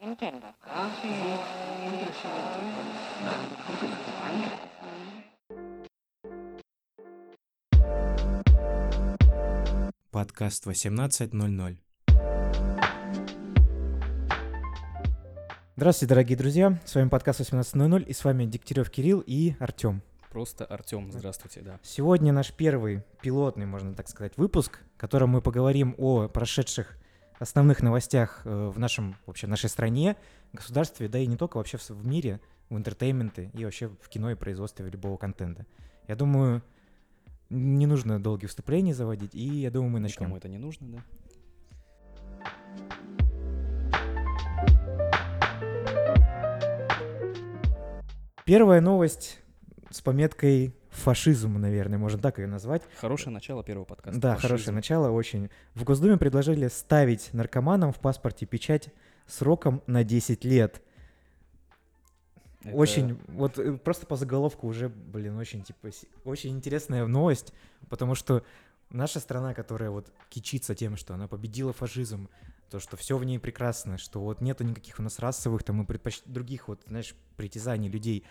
Entiendo. Подкаст 18.00. Здравствуйте, дорогие друзья. С вами подкаст 18.00 и с вами Дегтярев Кирилл и Артем. Просто Артем, здравствуйте, да. Сегодня наш первый пилотный, можно так сказать, выпуск, в котором мы поговорим о прошедших основных новостях э, в нашем, вообще, нашей стране, государстве, да и не только вообще в, в мире, в entertainment е и вообще в кино и производстве любого контента. Я думаю, не нужно долгие вступления заводить, и я думаю, мы начнем. Никому это не нужно, да? Первая новость с пометкой фашизм, наверное, можно так ее назвать. Хорошее начало первого подкаста. Да, Фашизм. хорошее начало, очень. В Госдуме предложили ставить наркоманам в паспорте печать сроком на 10 лет. Это- Очень, вот э, просто по заголовку уже, блин, очень, типа, очень интересная новость, потому что наша страна, которая вот кичится тем, что она победила фашизм, то, что все в ней прекрасно, что вот нету никаких у нас расовых там и предпоч... других вот, знаешь, притязаний людей,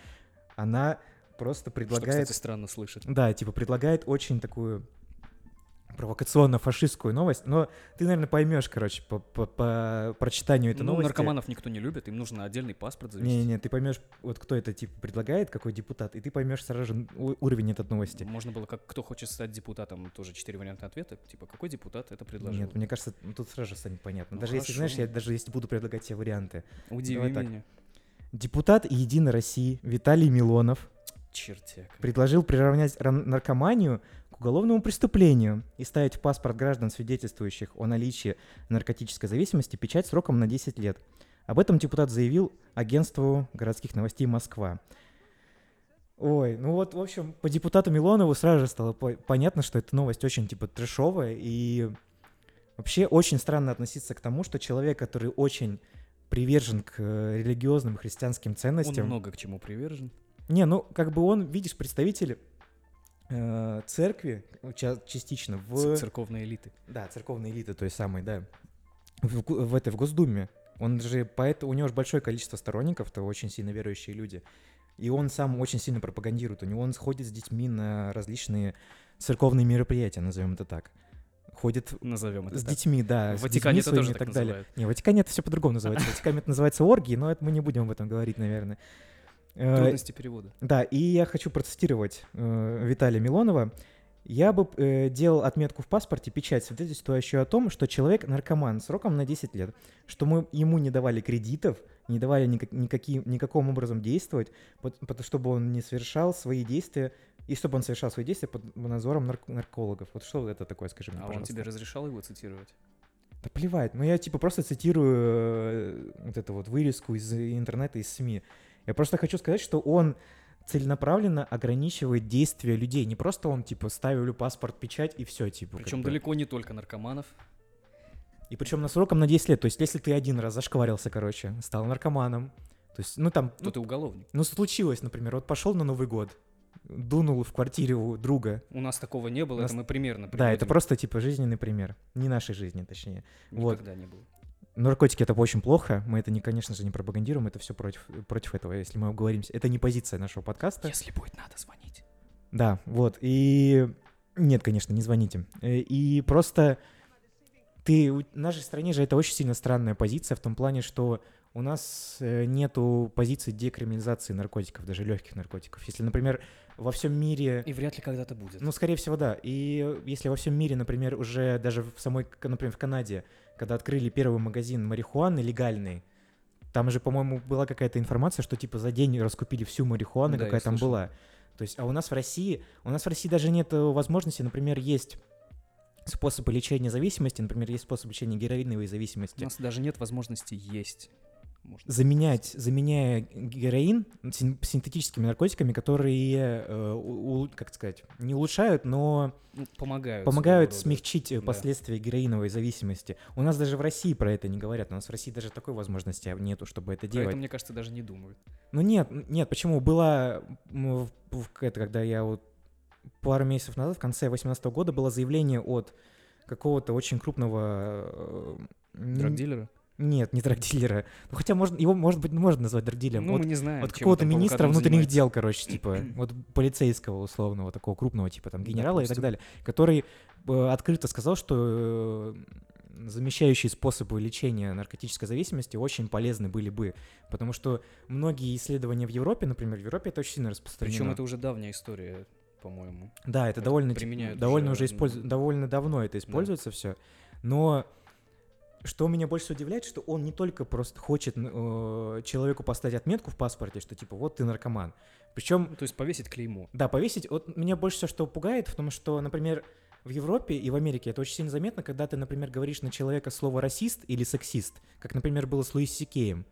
она просто Что, предлагает... кстати, странно слышать. Да, типа предлагает очень такую провокационно-фашистскую новость, но ты, наверное, поймешь, короче, по, по- по прочитанию этой ну, новости. наркоманов никто не любит, им нужно отдельный паспорт завести. Не-не, ты поймешь, вот кто это типа предлагает, какой депутат, и ты поймешь сразу же уровень этой новости. Можно было, как кто хочет стать депутатом, тоже четыре варианта ответа. Типа, какой депутат это предложил? Нет, мне кажется, ну, тут сразу же станет понятно. Ну, даже если, знаешь, хорошо. я даже если буду предлагать тебе варианты. Удиви давай так. меня. Депутат Единой России Виталий Милонов Чертяк. предложил приравнять наркоманию к уголовному преступлению и ставить в паспорт граждан, свидетельствующих о наличии наркотической зависимости, печать сроком на 10 лет. Об этом депутат заявил агентству городских новостей Москва. Ой, ну вот, в общем, по депутату Милонову сразу же стало по- понятно, что эта новость очень, типа, трешовая, и вообще очень странно относиться к тому, что человек, который очень привержен к э, религиозным христианским Он ценностям, много к чему привержен. Не, ну, как бы он, видишь, представитель э, церкви, ча- частично, в... Церковной элиты. Да, церковной элиты той самой, да. В, в этой, в Госдуме. Он же, поэт, у него же большое количество сторонников, то очень сильно верующие люди. И он сам очень сильно пропагандирует. У него он сходит с детьми на различные церковные мероприятия, назовем это так. Ходит Назовем это с так. детьми, да. В Ватикане это тоже и так так далее. называют. Не, в Ватикане это все по-другому называется. В Ватикане это называется оргии, но это мы не будем об этом говорить, наверное. Э, Трудности перевода. да, и я хочу процитировать э, Виталия Милонова. Я бы э, делал отметку в паспорте, печать, свидетельствующую о том, что человек наркоман сроком на 10 лет, что мы ему не давали кредитов, не давали никак, никаким, никаким образом действовать, пот- пот- чтобы он не совершал свои действия, и чтобы он совершал свои действия под надзором нарк- наркологов. Вот что это такое, скажи мне, А он пожалуйста. тебе разрешал его цитировать? Да плевать, ну я типа просто цитирую э, вот эту вот вырезку из интернета, из СМИ. Я просто хочу сказать, что он целенаправленно ограничивает действия людей. Не просто он типа ставлю паспорт, печать и все, типа. Причем бы. далеко не только наркоманов. И причем на сроком на 10 лет. То есть если ты один раз зашкварился, короче, стал наркоманом, то есть, ну там, То ну, ты уголовник. ну, случилось, например, вот пошел на Новый год, дунул в квартире у друга. У нас такого не было, нас- это мы примерно Да, это приводим. просто типа жизненный пример. Не нашей жизни, точнее. вот. Никогда не было. Наркотики это очень плохо. Мы это, не, конечно же, не пропагандируем. Это все против, против этого, если мы уговоримся. Это не позиция нашего подкаста. Если будет надо, звонить. Да, вот. И нет, конечно, не звоните. Э, И просто ты в нашей стране же это очень сильно странная позиция в том плане, что у нас э, нету позиции декриминализации наркотиков, даже легких наркотиков. Если, например, во всем мире И вряд ли когда-то будет. ну, скорее всего, да. И если во всем мире, например, уже даже в самой, например, в Канаде, когда открыли первый магазин марихуаны легальный, там же, по-моему, была какая-то информация, что типа за день раскупили всю марихуану, Да, какая там слышал. была. То есть, а у нас в России, у нас в России даже нет э, возможности, например, есть способы лечения зависимости, например, есть способ лечения героиновой У зависимости. нас даже нет возможности есть. Можно заменять, заменяя героин син- синтетическими наркотиками, которые, э, у- у- как сказать, не улучшают, но Ну, помогают. помогают своего рода. смягчить э, Да. последствия героиновой зависимости. У нас даже в России про это не говорят. У нас в России даже такой возможности нету, чтобы это Про делать. это, мне кажется, даже не думают. Ну нет, нет, почему? В- это, когда я вот пару месяцев назад, в конце 2018 года, было заявление от какого-то очень крупного... э, Драгдилеры? Нет, не драгдилера. Ну, хотя можно, его, может быть, можно назвать драгдилером. Ну, вот мы не знаем. вот какого-то министра внутренних занимается. дел, короче, типа, вот полицейского условного, такого крупного, типа, там, генерала и так Допустим. далее, который э, открыто сказал, что э, замещающие способы лечения наркотической зависимости очень полезны были бы, потому что многие исследования в Европе, например, в Европе это очень сильно распространено. Причем это уже давняя история, по-моему. Да, это Это довольно, довольно уже, уже м, довольно давно это используется все. Но что меня больше всего удивляет, что он не только просто хочет э, человеку поставить отметку в паспорте, что типа вот ты наркоман. Причем, Ну, то есть повесить клеймо. да, повесить. Вот меня больше всего что пугает, потому что, например, в Европе и в Америке это очень сильно заметно, когда ты, например, говоришь на человека слово расист или сексист, как, например, было с Луис Сикеем.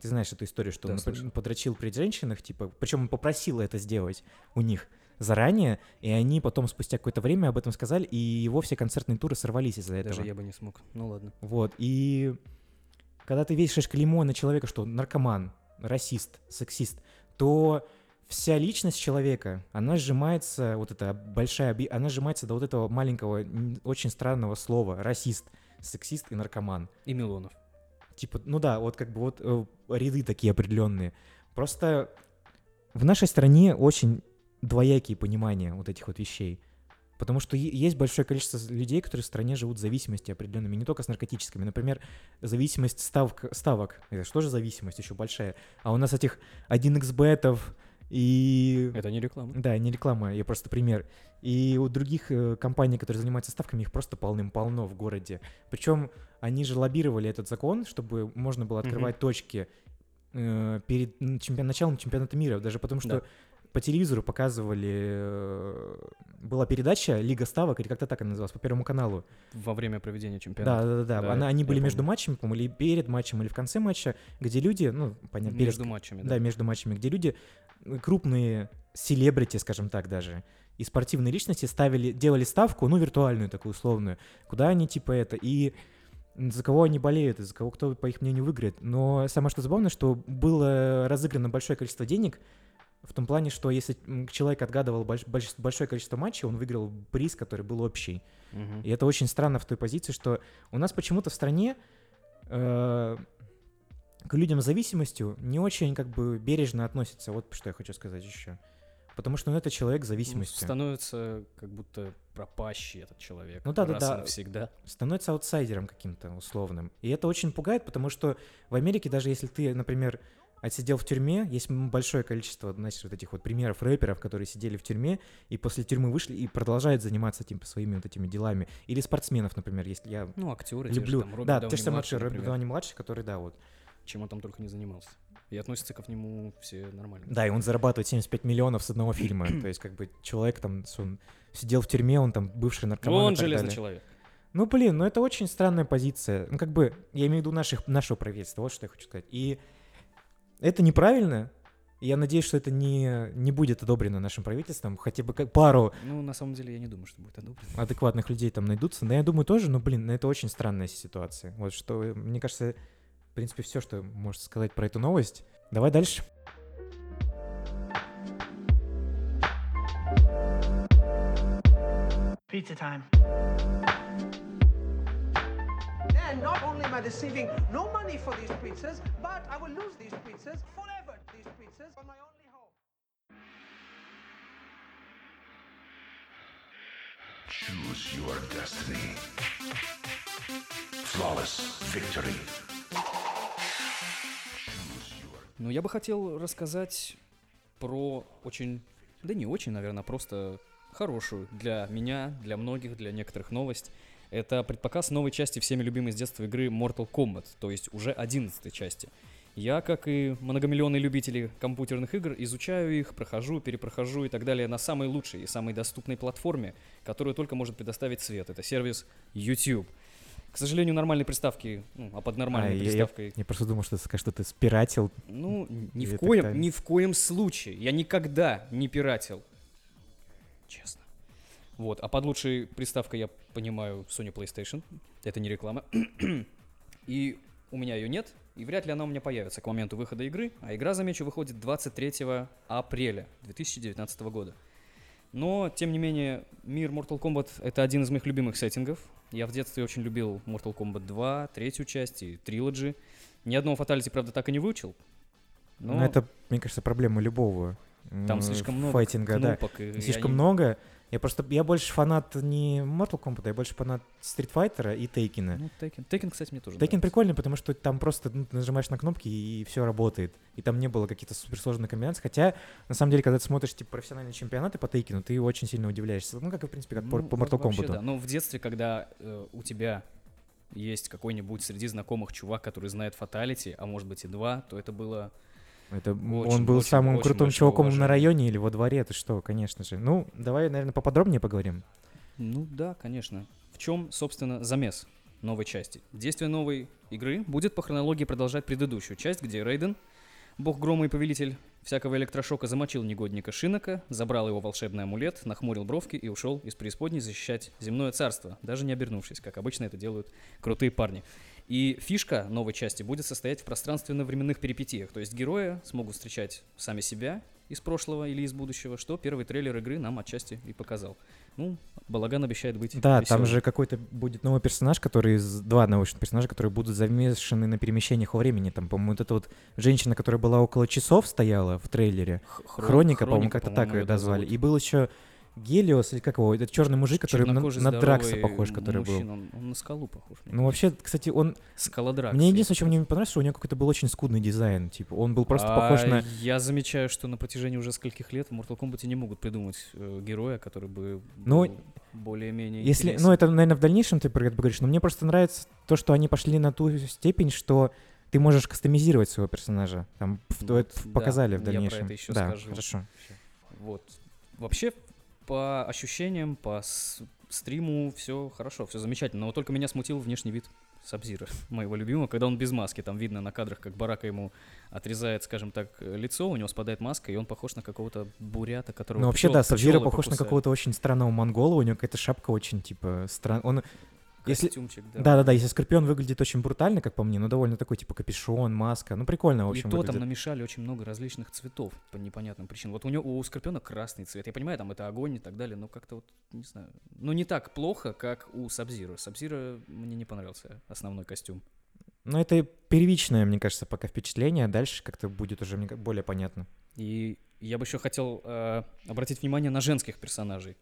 Ты знаешь эту историю, что Да, он подрочил при женщинах, типа, причем он попросил это сделать у них заранее, и они потом спустя какое-то время об этом сказали, и его все концертные туры сорвались из-за этого. Даже я бы не смог. Ну ладно. Вот, и когда ты вешаешь клеймо на человека, что наркоман, расист, сексист, то вся личность человека, она сжимается, вот эта большая, она сжимается до вот этого маленького, очень странного слова, расист, сексист и наркоман. И Милонов. Типа, ну да, вот как бы вот э, ряды такие определенные. Просто в нашей стране очень двоякие понимания вот этих вот вещей. Потому что есть большое количество людей, которые в стране живут в зависимости определенными, не только с наркотическими. Например, зависимость ставок, ставок. Это что же зависимость еще большая? А у нас этих 1xbetов и... Это не реклама. Да, не реклама, я просто пример. И у других э, компаний, которые занимаются ставками, их просто полным-полно в городе. Причем они же лоббировали этот закон, чтобы можно было открывать точки э, перед чемпион- началом чемпионата мира, даже потому что Да. По телевизору показывали, э, была передача «Лига ставок», или как-то так она называлась, по Первому каналу. Во время проведения чемпионата. да, да, да. Да, Она- они были между помню. матчами, по-моему, или перед матчем, или в конце матча, где люди, ну, понятно, перед Между матчами, да, да. между матчами, где люди, э, крупные селебрити, скажем так даже, и спортивные личности ставили, делали ставку, ну, виртуальную такую условную, куда они типа это, и за кого они болеют, и за кого кто, по их мнению, выиграет. Но самое что забавное, что было разыграно большое количество денег, в том плане, что если человек отгадывал больш- больш- большое количество матчей, он выиграл приз, который был общий. Мгм. И это очень странно в той позиции, что у нас почему-то в стране э, к людям с зависимостью не очень как бы бережно относятся. Вот что я хочу сказать еще. Потому что ну, это человек с Ну, зависимостью. становится как будто пропащий этот человек. Ну да, да, да. навсегда. Становится аутсайдером каким-то условным. И это очень пугает, потому что в Америке, даже если ты, например, отсидел в тюрьме, есть большое количество, значит, вот этих вот примеров рэперов, которые сидели в тюрьме и после тюрьмы вышли и продолжают заниматься типа своими вот этими делами. Или спортсменов, например, если я Ну, актеры люблю. те же, там, Роберт да, Дауни те же самые актеры, например. Дауни младший, который, да, вот. Чем он там только не занимался. И относятся к нему все нормально. Да, и он зарабатывает 75 миллионов с одного фильма. То есть, как бы, человек там, он сидел в тюрьме, он там бывший наркоман. и он железный далее. человек. Ну, блин, ну это очень странная позиция. Ну, как бы, я имею в виду наших, нашего правительства, вот что я хочу сказать. И это неправильно. Я надеюсь, что это не, не будет одобрено нашим правительством. Хотя бы как пару Ну, на самом деле, я не думаю, что будет одобрено. адекватных людей там найдутся. Да, я думаю тоже, но, блин, это очень странная ситуация. Вот что, э, мне кажется, в принципе, все, что можно сказать про эту новость. Давай дальше. Pizza time. And not only am I receiving no money for these pizzas, but I will lose these pizzas forever. These pizzas are my only hope. Choose your destiny. Flawless victory. Ну, я бы хотел рассказать про очень, да не очень, наверное, просто хорошую для меня, для многих, для некоторых новость. Это предпоказ новой части всеми любимой с детства игры Mortal Kombat, то есть уже 11 части. Я, как и многомиллионные любители компьютерных игр, изучаю их, прохожу, перепрохожу и так далее на самой лучшей и самой доступной платформе, которую только может предоставить свет. Это сервис YouTube. К сожалению, нормальной приставки, ну, а под нормальной А, я- я- приставкой Я просто думал, что ты скажешь, что ты спиратил. ну, ни в коем, ни в коем случае. Я никогда не пиратил. Честно. Вот, а под лучшей приставкой я понимаю Sony PlayStation. Это не реклама. И у меня ее нет, и вряд ли она у меня появится к моменту выхода игры. А игра, замечу, выходит 23 апреля 2019 года. Но, тем не менее, мир Mortal Kombat — это один из моих любимых сеттингов. Я в детстве очень любил Mortal Kombat 2, третью часть и Trilogy. Ни одного фаталити, правда, так и не выучил. Но, Но это, мне кажется, проблема любого там слишком много файтинга, да. и Слишком они- много. Я просто, я больше фанат не Mortal Kombat, я больше фанат Street Fighter и Тейкина. Ну, Tekken. Tekken, кстати, мне тоже нравится. прикольный, потому что там просто ну, ты нажимаешь на кнопки и все работает. И там не было каких-то суперсложных комбинаций. Хотя, на самом деле, когда ты смотришь типа, профессиональные чемпионаты по Тейкину, ты очень сильно удивляешься. Ну, как и, в принципе, как по, Ну, по Mortal вообще Kombat. да. Но в детстве, когда э, у тебя есть какой-нибудь среди знакомых чувак, который знает фаталити, а может быть и два, то это было... Это Очень, он был очень, самым очень крутым большое чуваком на уважение. районе или во дворе, ты что, конечно же. Ну, давай, наверное, поподробнее поговорим. Ну да, конечно. В чем, собственно, замес новой части? Действие новой игры будет по хронологии продолжать предыдущую часть, где Рейден, бог грома и повелитель всякого электрошока, замочил негодника Шинока, забрал его волшебный амулет, нахмурил бровки и ушел из преисподней защищать земное царство, даже не обернувшись, как обычно это делают крутые парни. И фишка новой части будет состоять в пространственно-временных перипетиях, то есть герои смогут встречать сами себя из прошлого или из будущего, что первый трейлер игры нам отчасти и показал. Ну, Балаган обещает быть Да, там весёлым. же какой-то будет новый персонаж, который из два научных персонажа, которые будут замешаны на перемещениях во времени. Там, по-моему, вот эта вот женщина, которая была около часов стояла в трейлере. Х- Хро- Хроника, по-моему, Хроника, как-то так ее дозвали. И был еще Гелиос, или как его, этот черный мужик, который на, на Дракса похож, который был. мужчина, Он, он на скалу похож. мне Ну, вообще, кстати, он... Скалодракс. Мне если единственное, что мне не понравилось, что у него какой-то был очень скудный дизайн. Типа, он был просто похож А на... Я замечаю, что на протяжении уже скольких лет в Mortal Kombat не могут придумать э, героя, который бы Ну, был более-менее Если, интересен. ну, это, наверное, в дальнейшем ты про это поговоришь, но мне просто нравится то, что они пошли на ту степень, что ты можешь кастомизировать своего персонажа. Там в- Вот, это да, показали в я про дальнейшем. это ещё да, скажу. хорошо. Вот. Вообще, по ощущениям, по стриму все хорошо, все замечательно. Но вот только меня смутил внешний вид Сабзира, моего любимого, когда он без маски. Там видно на кадрах, как Барака ему отрезает, скажем так, лицо, у него спадает маска, и он похож на какого-то бурята, которого Ну, вообще, пчёл- да, Сабзира похож на покусали. какого-то очень странного монгола, у него какая-то шапка очень, типа, странная. Он... Если... Костюмчик, да. Да-да-да, если Скорпион выглядит очень брутально, как по мне, но довольно такой, типа, капюшон, маска. Ну, прикольно, в И общем, то там выглядит. намешали очень много различных цветов по непонятным причинам. Вот у него у Скорпиона красный цвет. Я понимаю, там это огонь и так далее, но как-то вот, не знаю. Ну, не так плохо, как у Сабзира. Сабзира мне не понравился основной костюм. Ну, это первичное, мне кажется, пока впечатление, а дальше как-то будет уже мне более понятно. И я бы еще хотел э, обратить внимание на женских персонажей.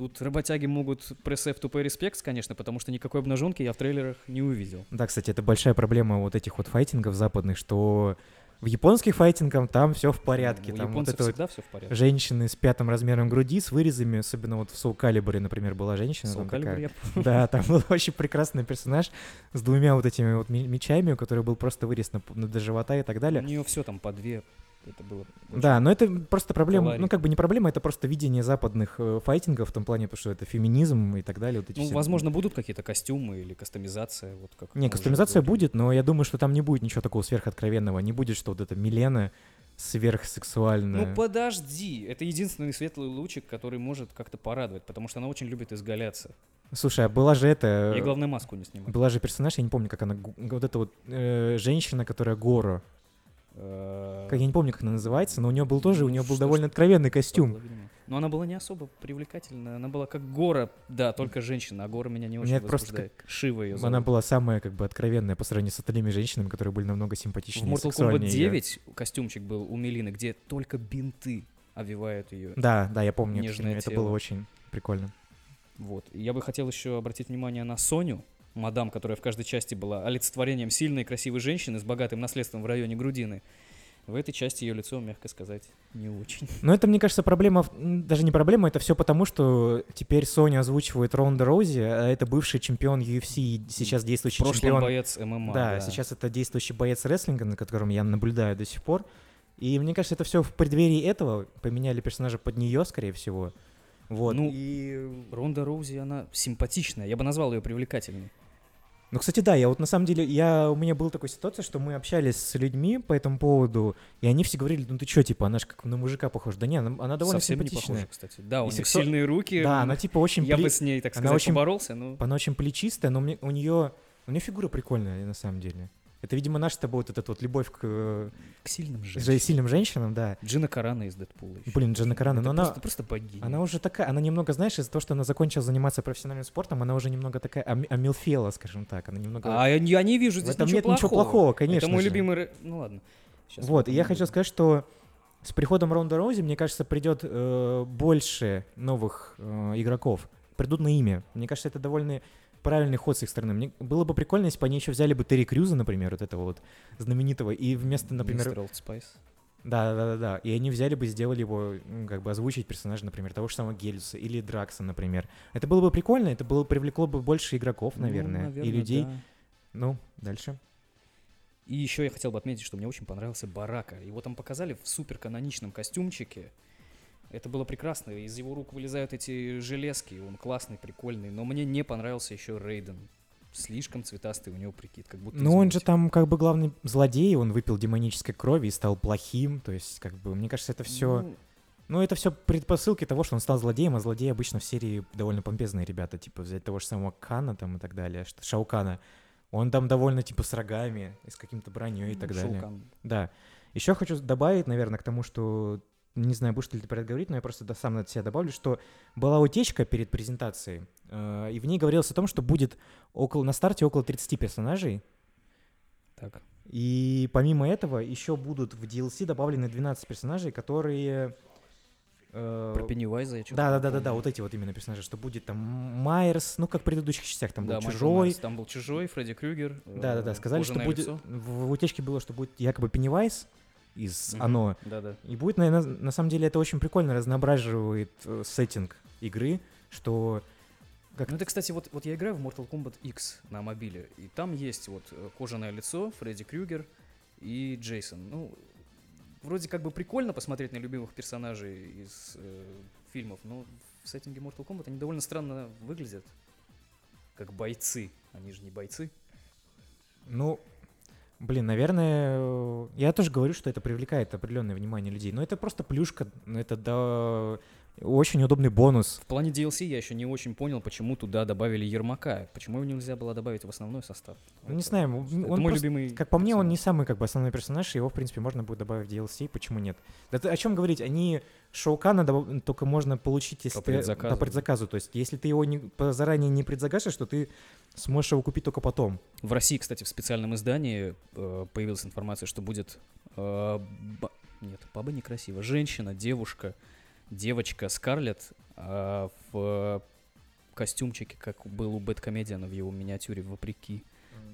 Тут работяги могут пресс F to pay respects, конечно, потому что никакой обнаженки я в трейлерах не увидел. Да, кстати, это большая проблема вот этих вот файтингов западных, что в японских файтингах там все в порядке. У там вот это вот всегда все в порядке. женщины с пятым размером груди, с вырезами, особенно вот в Soul Calibur, например, была женщина. Soul Calibur такая. я Да, там был очень прекрасный персонаж с двумя вот этими вот ми- мечами, у которой был просто вырез на, на- до живота и так У далее. нее все там по две. Это было Да, но это просто проблема, ну как бы не проблема, это просто видение западных э, файтингов в том плане, потому что это феминизм и так далее. Вот эти Ну, все- возможно, будут какие-то костюмы или кастомизация, вот как. Не, кастомизация будет, но я думаю, что там не будет ничего такого сверхоткровенного. Не будет, что вот это Милена сверхсексуальная. Ну подожди, это единственный светлый лучик, который может как-то порадовать, потому что она очень любит изгаляться. Слушай, а была же это... И главное маску не снимать. Была же персонаж, я не помню, как она... Вот эта вот э, женщина, которая Горо. Э, Как, я не помню, как она называется, но у нее был тоже, у Ну, нее был довольно откровенный костюм. Но она была не особо привлекательная. Она была как Гора, да, только женщина, а Гора меня не очень Нет, просто возбуждает. Шива ее Она была самая как бы откровенная по сравнению с остальными женщинами, которые были намного В симпатичнее. и Mortal Kombat сексуальнее её. 9 костюмчик был у Мелины, где только бинты обвивают ее. Да, да, я помню. это Это было очень прикольно. Вот. Я бы хотел еще обратить внимание на Соню, мадам, которая в каждой части была олицетворением сильной и красивой женщины с богатым наследством в районе грудины. В этой части ее лицо, мягко сказать, не очень. Но это, мне кажется, проблема, даже не проблема, это все потому, что теперь Sony озвучивает Ронда Роузи, а это бывший чемпион UFC, сейчас действующий прошлом чемпион. боец ММА. да, сейчас это действующий боец рестлинга, на котором я наблюдаю до сих пор. И мне кажется, это все в преддверии этого. Поменяли персонажа под нее, скорее всего. Вот. Ну, и... Ронда Роузи, она симпатичная. Я бы назвал ее привлекательной. Ну, кстати, да, я вот на самом деле, я, у меня была такая ситуация, что мы общались с людьми по этому поводу, и они все говорили, ну ты что, типа, она же как на мужика похожа. Да не, она, она довольно Совсем не симпатичная. похожа, кстати. Да, у нее сексу- сильные руки. Да, она типа очень... Я пли- бы с ней, так она сказать, очень- поборолся, но... Она очень плечистая, но мне, у нее у нее фигура прикольная на самом деле. Это, видимо, наша с тобой вот эта вот любовь к К сильным же- женщинам. сильным женщинам, да. Джина Карана из Дэдпула. ещё. Блин, Джина Карана, Это но она, просто, просто богиня. она уже такая, она немного, знаешь, из-за того, что она закончила заниматься профессиональным спортом, она уже немного такая ами- амилфела, скажем так. Она немного... А я, я не вижу В здесь этом ничего нет плохого. ничего плохого, конечно Это мой же. любимый... Ну ладно. Щас Вот, и я хочу сказать, что с приходом Ронда Роузи, мне кажется, придет э, больше новых э, игроков. Придут на имя. Мне кажется, это довольно правильный ход с их стороны. Мне было бы прикольно, если бы они еще взяли бы Терри Крюза, например, вот этого вот знаменитого, и вместо, например... Мистер Old Spice. Да, да, да, да. И они взяли бы, сделали его, как бы озвучить персонажа, например, того же самого Гелиуса или Джакса, например. Это было бы прикольно, это было привлекло бы больше игроков, Ну, наверное, и наверное, людей. да. Ну, дальше. И еще я хотел бы отметить, что мне очень понравился Барака. Его там показали в супер каноничном костюмчике. Это было прекрасно. Из его рук вылезают эти железки. Он классный, прикольный. Но мне не понравился еще Рейден. Слишком цветастый у него прикид. Как будто Ну, он же там как бы главный злодей, он выпил демонической крови и стал плохим. То есть, как бы, мне кажется, это все. Ну, Ну, это все предпосылки того, что он стал злодеем, а злодеи обычно в серии довольно помпезные ребята, типа взять того же самого Кана там и так далее, Шаукана. Он там довольно типа с рогами с каким-то броней и так далее. Шоукан. Да. Еще хочу добавить, наверное, к тому, что не знаю, будешь ли ты про это говорить, но я просто да, сам от себя добавлю, что была утечка перед презентацией, э, и в ней говорилось о том, что будет около, на старте около 30 персонажей, Так. и помимо этого еще будут в DLC добавлены 12 персонажей, которые... э, Про Пеннивайза я да, да, да, да, да, вот эти вот именно персонажи, что будет там Майерс, ну как в предыдущих частях, там да, был Майкл чужой. Майерс. Там был Чужой, Фредди Крюгер. Да, да, да, э, сказали, что будет. лицо. В, в утечке было, что будет якобы Пеннивайз из Мгм. Оно. Да, да. И будет, наверное, на самом деле это очень прикольно разноображивает э, сеттинг игры, что как Ну это, кстати, вот, вот я играю в Mortal Kombat X на мобиле, и там есть вот э, кожаное лицо, Фредди Крюгер и Джейсон. Ну, вроде как бы прикольно посмотреть на любимых персонажей из э, фильмов, но в сеттинге Mortal Kombat они довольно странно выглядят. Как бойцы. Они же не бойцы. Ну, блин, наверное, э, я тоже говорю, что это привлекает определенное внимание людей. Но это просто плюшка, это да, очень удобный бонус. В плане DLC я еще не очень понял, почему туда добавили Ермака. Почему его нельзя было добавить в основной состав? Ну, не знаю, это он мой просто- любимый Как по мне, он не персонаж. самый как бы основной персонаж, его, в принципе, можно будет добавить в DLC, почему нет? Да ты о чем говорить? Они Шоукана добав- только можно получить, если По ты предзаказу. по предзаказу. То есть, если ты его не, по- заранее не предзагашешь, то ты сможешь его купить только потом. В России, кстати, в специальном издании э, появилась информация, что будет... э, ба- Нет, баба некрасиво. Женщина, девушка, девочка Скарлетт э, в костюмчике, как был у Бэткомедиана в его миниатюре, вопреки.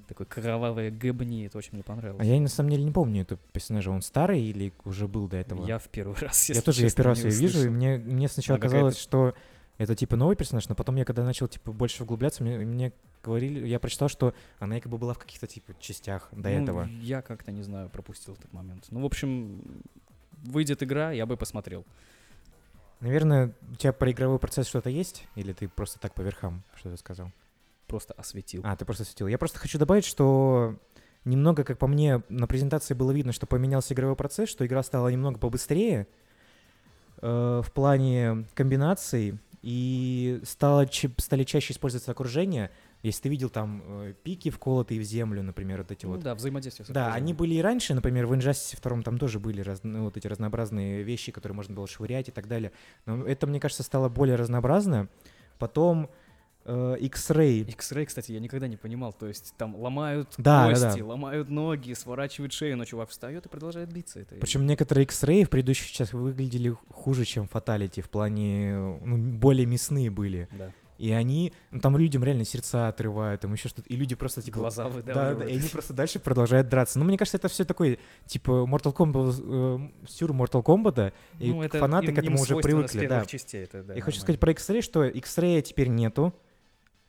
Такой кровавые гэбни, это очень мне понравилось. А я на самом деле не помню этого персонажа. Он старый или уже был до этого? Я в первый раз, Я тоже я в первый раз ее вижу, и мне, мне сначала какая-то- казалось, что это типа новый персонаж, но потом я когда начал типа больше углубляться, мне, мне говорили, я прочитал, что она якобы была в каких-то типа частях до Ну, этого. Я как-то, не знаю, пропустил этот момент. Ну, в общем, выйдет игра, я бы посмотрел. Наверное, у тебя про игровой процесс что-то есть? Или ты просто так по верхам что-то сказал? Просто осветил. А, ты просто светил. Я просто хочу добавить, что немного, как по мне, на презентации было видно, что поменялся игровой процесс, что игра стала немного побыстрее э, в плане комбинаций, и стало, стали чаще использоваться окружения. Если ты видел там э, пики вколотые в землю, например, вот эти Ну вот. да, взаимодействие Да, они были и раньше, например, в Injustice 2 там тоже были раз- ну, вот эти разнообразные вещи, которые можно было швырять и так далее. Но это, мне кажется, стало более разнообразно. Потом э, X-Ray. X-Ray, кстати, я никогда не понимал. То есть там ломают Да, да, кости, да. ломают ноги, сворачивают шею, но чувак встает и продолжает биться. Это Причем некоторые X-Ray в предыдущих частях выглядели хуже, чем Fatality, в плане, э, ну, более мясные были. Да. И они, ну, там людям реально сердца отрывают, там еще что-то, и люди просто, типа, Глаза Да, да, выдавливают. и они просто дальше продолжают драться. Ну, мне кажется, это все такой, типа, Mortal Kombat, э, сюр Mortal Kombat, и Ну, это фанаты им- к этому им уже привыкли, да. частей, это, да, Я хочу сказать про X-Ray, что X-Ray теперь нету.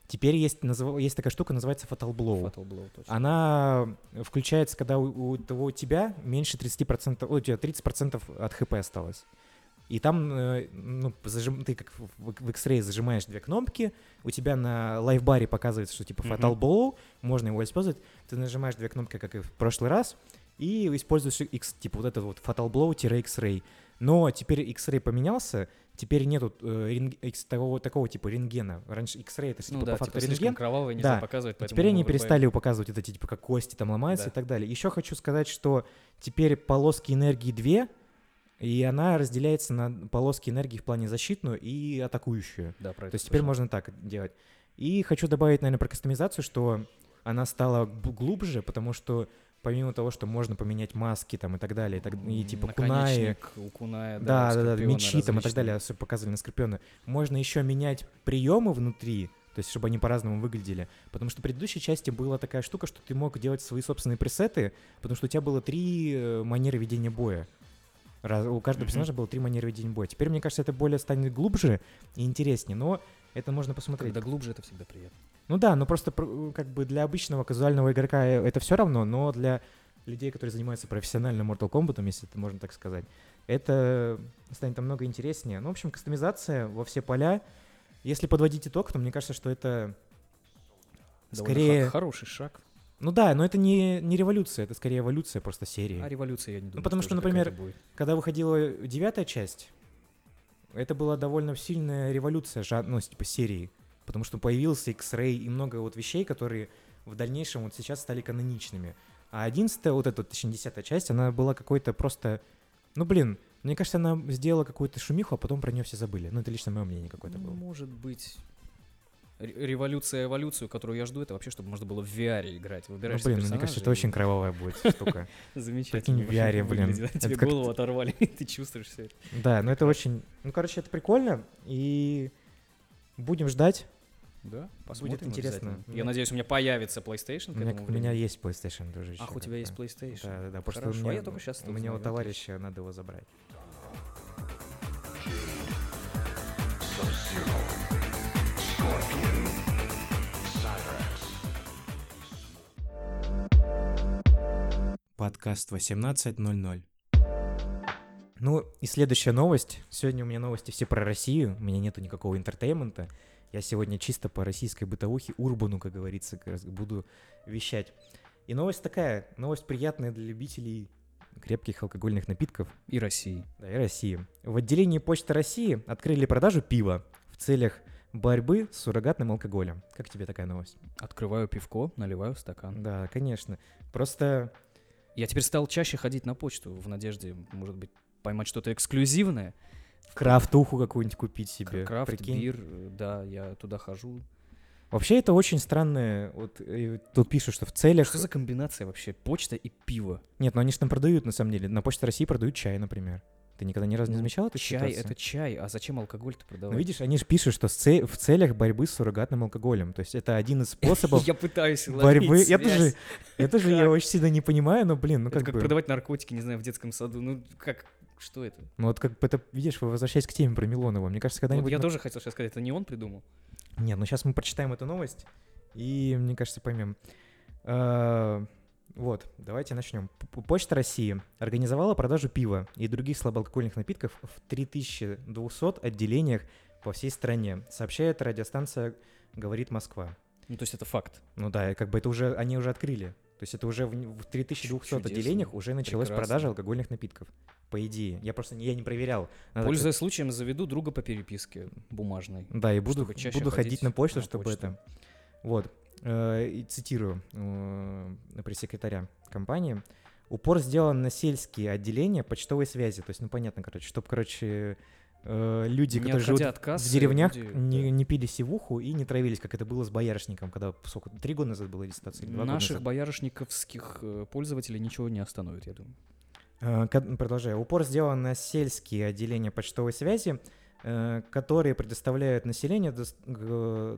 Теперь есть, назыв- есть такая штука, называется Fatal Blow. Fatal Blow, точно. Она включается, когда у, у того- у тебя меньше 30%, ой, у тебя 30% от хп осталось. И там, э, ну, зажим- ты как в, X-Ray зажимаешь две кнопки, у тебя на лайфбаре показывается, что типа Fatal Мгм. Blow, можно его использовать, ты нажимаешь две кнопки, как и в прошлый раз, и используешь X, типа вот этот вот Fatal Blow-X-Ray. Но теперь X-ray поменялся, теперь нету э, рентг- икс- такого, такого типа рентгена. Раньше X-ray это Ну типа, да, по факту типа рентген. кровавые нельзя Да. показывать, И теперь они перестали его показывать, вот эти, типа, как кости там ломаются Да. и так далее. Еще хочу сказать, что теперь полоски энергии две, и она разделяется на полоски энергии в плане защитную и атакующую. Да, про То есть теперь можно так делать. И хочу добавить, наверное, про кастомизацию, что она стала глубже, потому что помимо того, что можно поменять маски там и так далее, и, так- и типа кунаи, у куная, да, да, да, скорпиона мечи там и так различные. далее, особенно показывали на Скорпиона. Можно еще менять приемы внутри, то есть чтобы они по-разному выглядели. Потому что в предыдущей части была такая штука, что ты мог делать свои собственные пресеты, потому что у тебя было три э, манеры ведения боя. Раз- у каждого персонажа было три манеры ведения боя. Теперь, мне кажется, это более станет глубже и интереснее, но это можно посмотреть. Когда глубже, это всегда приятно. Ну да, но просто пр- как бы для обычного казуального игрока э, это все равно, но для людей, которые занимаются профессионально Mortal Kombat, если это можно так сказать, это станет намного интереснее. Ну, в общем, кастомизация во все поля. Если подводить итог, то мне кажется, что это... Довольно Скорее- хо- хороший шаг. Ну да, но это не, не революция, это скорее эволюция просто серии. А революция, я не думаю, потому что, например. Когда выходила девятая часть, это была довольно сильная революция ну, типа серии. Потому что появился X-Ray и много вот вещей, которые в дальнейшем вот сейчас стали каноничными. А одиннадцатая, вот эта, точнее, десятая часть, она была какой-то просто... Ну, блин, мне кажется, она сделала какую-то шумиху, а потом про нее все забыли. Ну, это лично мое мнение какое-то Ну, было. Может быть, революция, эволюцию, которую я жду, это вообще, чтобы можно было в VR играть. Ну, Выбираешь блин, ну, мне кажется, это очень кровавая будет штука. Замечательно. Прикинь, в VR, блин. Тебе голову оторвали, и ты чувствуешь все это. Да, но это очень... Ну, короче, это прикольно, и будем ждать. Да, посмотрим интересно. обязательно. Мне- Я надеюсь, у меня появится PlayStation У меня, у меня есть PlayStation, дружище. Ах, у тебя есть. PlayStation. Да, да, да, просто Хорошо, у а я только это у меня у товарища надо его забрать. Подкаст 18.00. Ну и следующая новость. Сегодня у меня новости все про Россию. У меня нету никакого entertainment а. Я сегодня чисто по российской бытовухе, урбану, как говорится, буду вещать. И новость такая. Новость приятная для любителей крепких алкогольных напитков. И России. Да, и России. В отделении Почты России открыли продажу пива в целях борьбы с суррогатным алкоголем. Как тебе такая новость? Открываю пивко, наливаю в стакан. Да, конечно. Просто Я теперь стал чаще ходить на почту в надежде, может быть, поймать что-то эксклюзивное. крафтуху какую-нибудь купить себе. Крафт, прикинь. бир, да, я туда хожу. Вообще это очень странное. Вот тут пишут, что в целях... Что за комбинация вообще? Почта и пиво. Нет, ну они же там продают, на самом деле. На Почте России продают чай, например. Ты никогда ни разу не Ну, замечал эту Чай ситуацию? это чай, а зачем алкоголь-то продавать? Ну, видишь, они же пишут, что с в целях борьбы с суррогатным алкоголем. То есть это один из способов Я пытаюсь борьбы. Это же, это же я Как? очень сильно не понимаю, но, блин, ну Это как, как бы... продавать наркотики, не знаю, в детском саду. Ну, как, что это? Ну вот как бы это, видишь, вы возвращаясь к теме про Милонова. Мне кажется, Вот когда-нибудь... я мы- тоже хотел сейчас сказать, это не он придумал. Нет, ну сейчас мы прочитаем эту новость, и, мне кажется, поймем. А, Вот, давайте начнем. Почта России организовала продажу пива и других слабоалкогольных напитков в 3200 отделениях по всей стране, сообщает радиостанция «Говорит Москва». Ну, то есть это факт. Ну да, как бы это уже, они уже открыли. То есть это уже в, в 3200 Чудесно. отделениях уже началась Прекрасно. продажа алкогольных напитков. По идее. Я просто не- я не проверял. Надо, Пользуясь случаем, заведу друга по переписке бумажной. Да, и буду, буду ходить ходить на почту, на чтобы почту. это. Вот. Э, и цитирую э, пресс-секретаря компании. Упор сделан на сельские отделения почтовой связи. То есть, ну понятно, короче, чтобы, короче, э, люди, Не которые живут кассы, в деревнях, люди, не, да. не пили сивуху и не травились, как это было с боярышником, когда, сколько, три года назад была ситуация, или два года Наших назад. боярышниковских пользователей ничего не остановит, я думаю. Продолжаю. Упор сделан на сельские отделения почтовой связи, которые предоставляют населению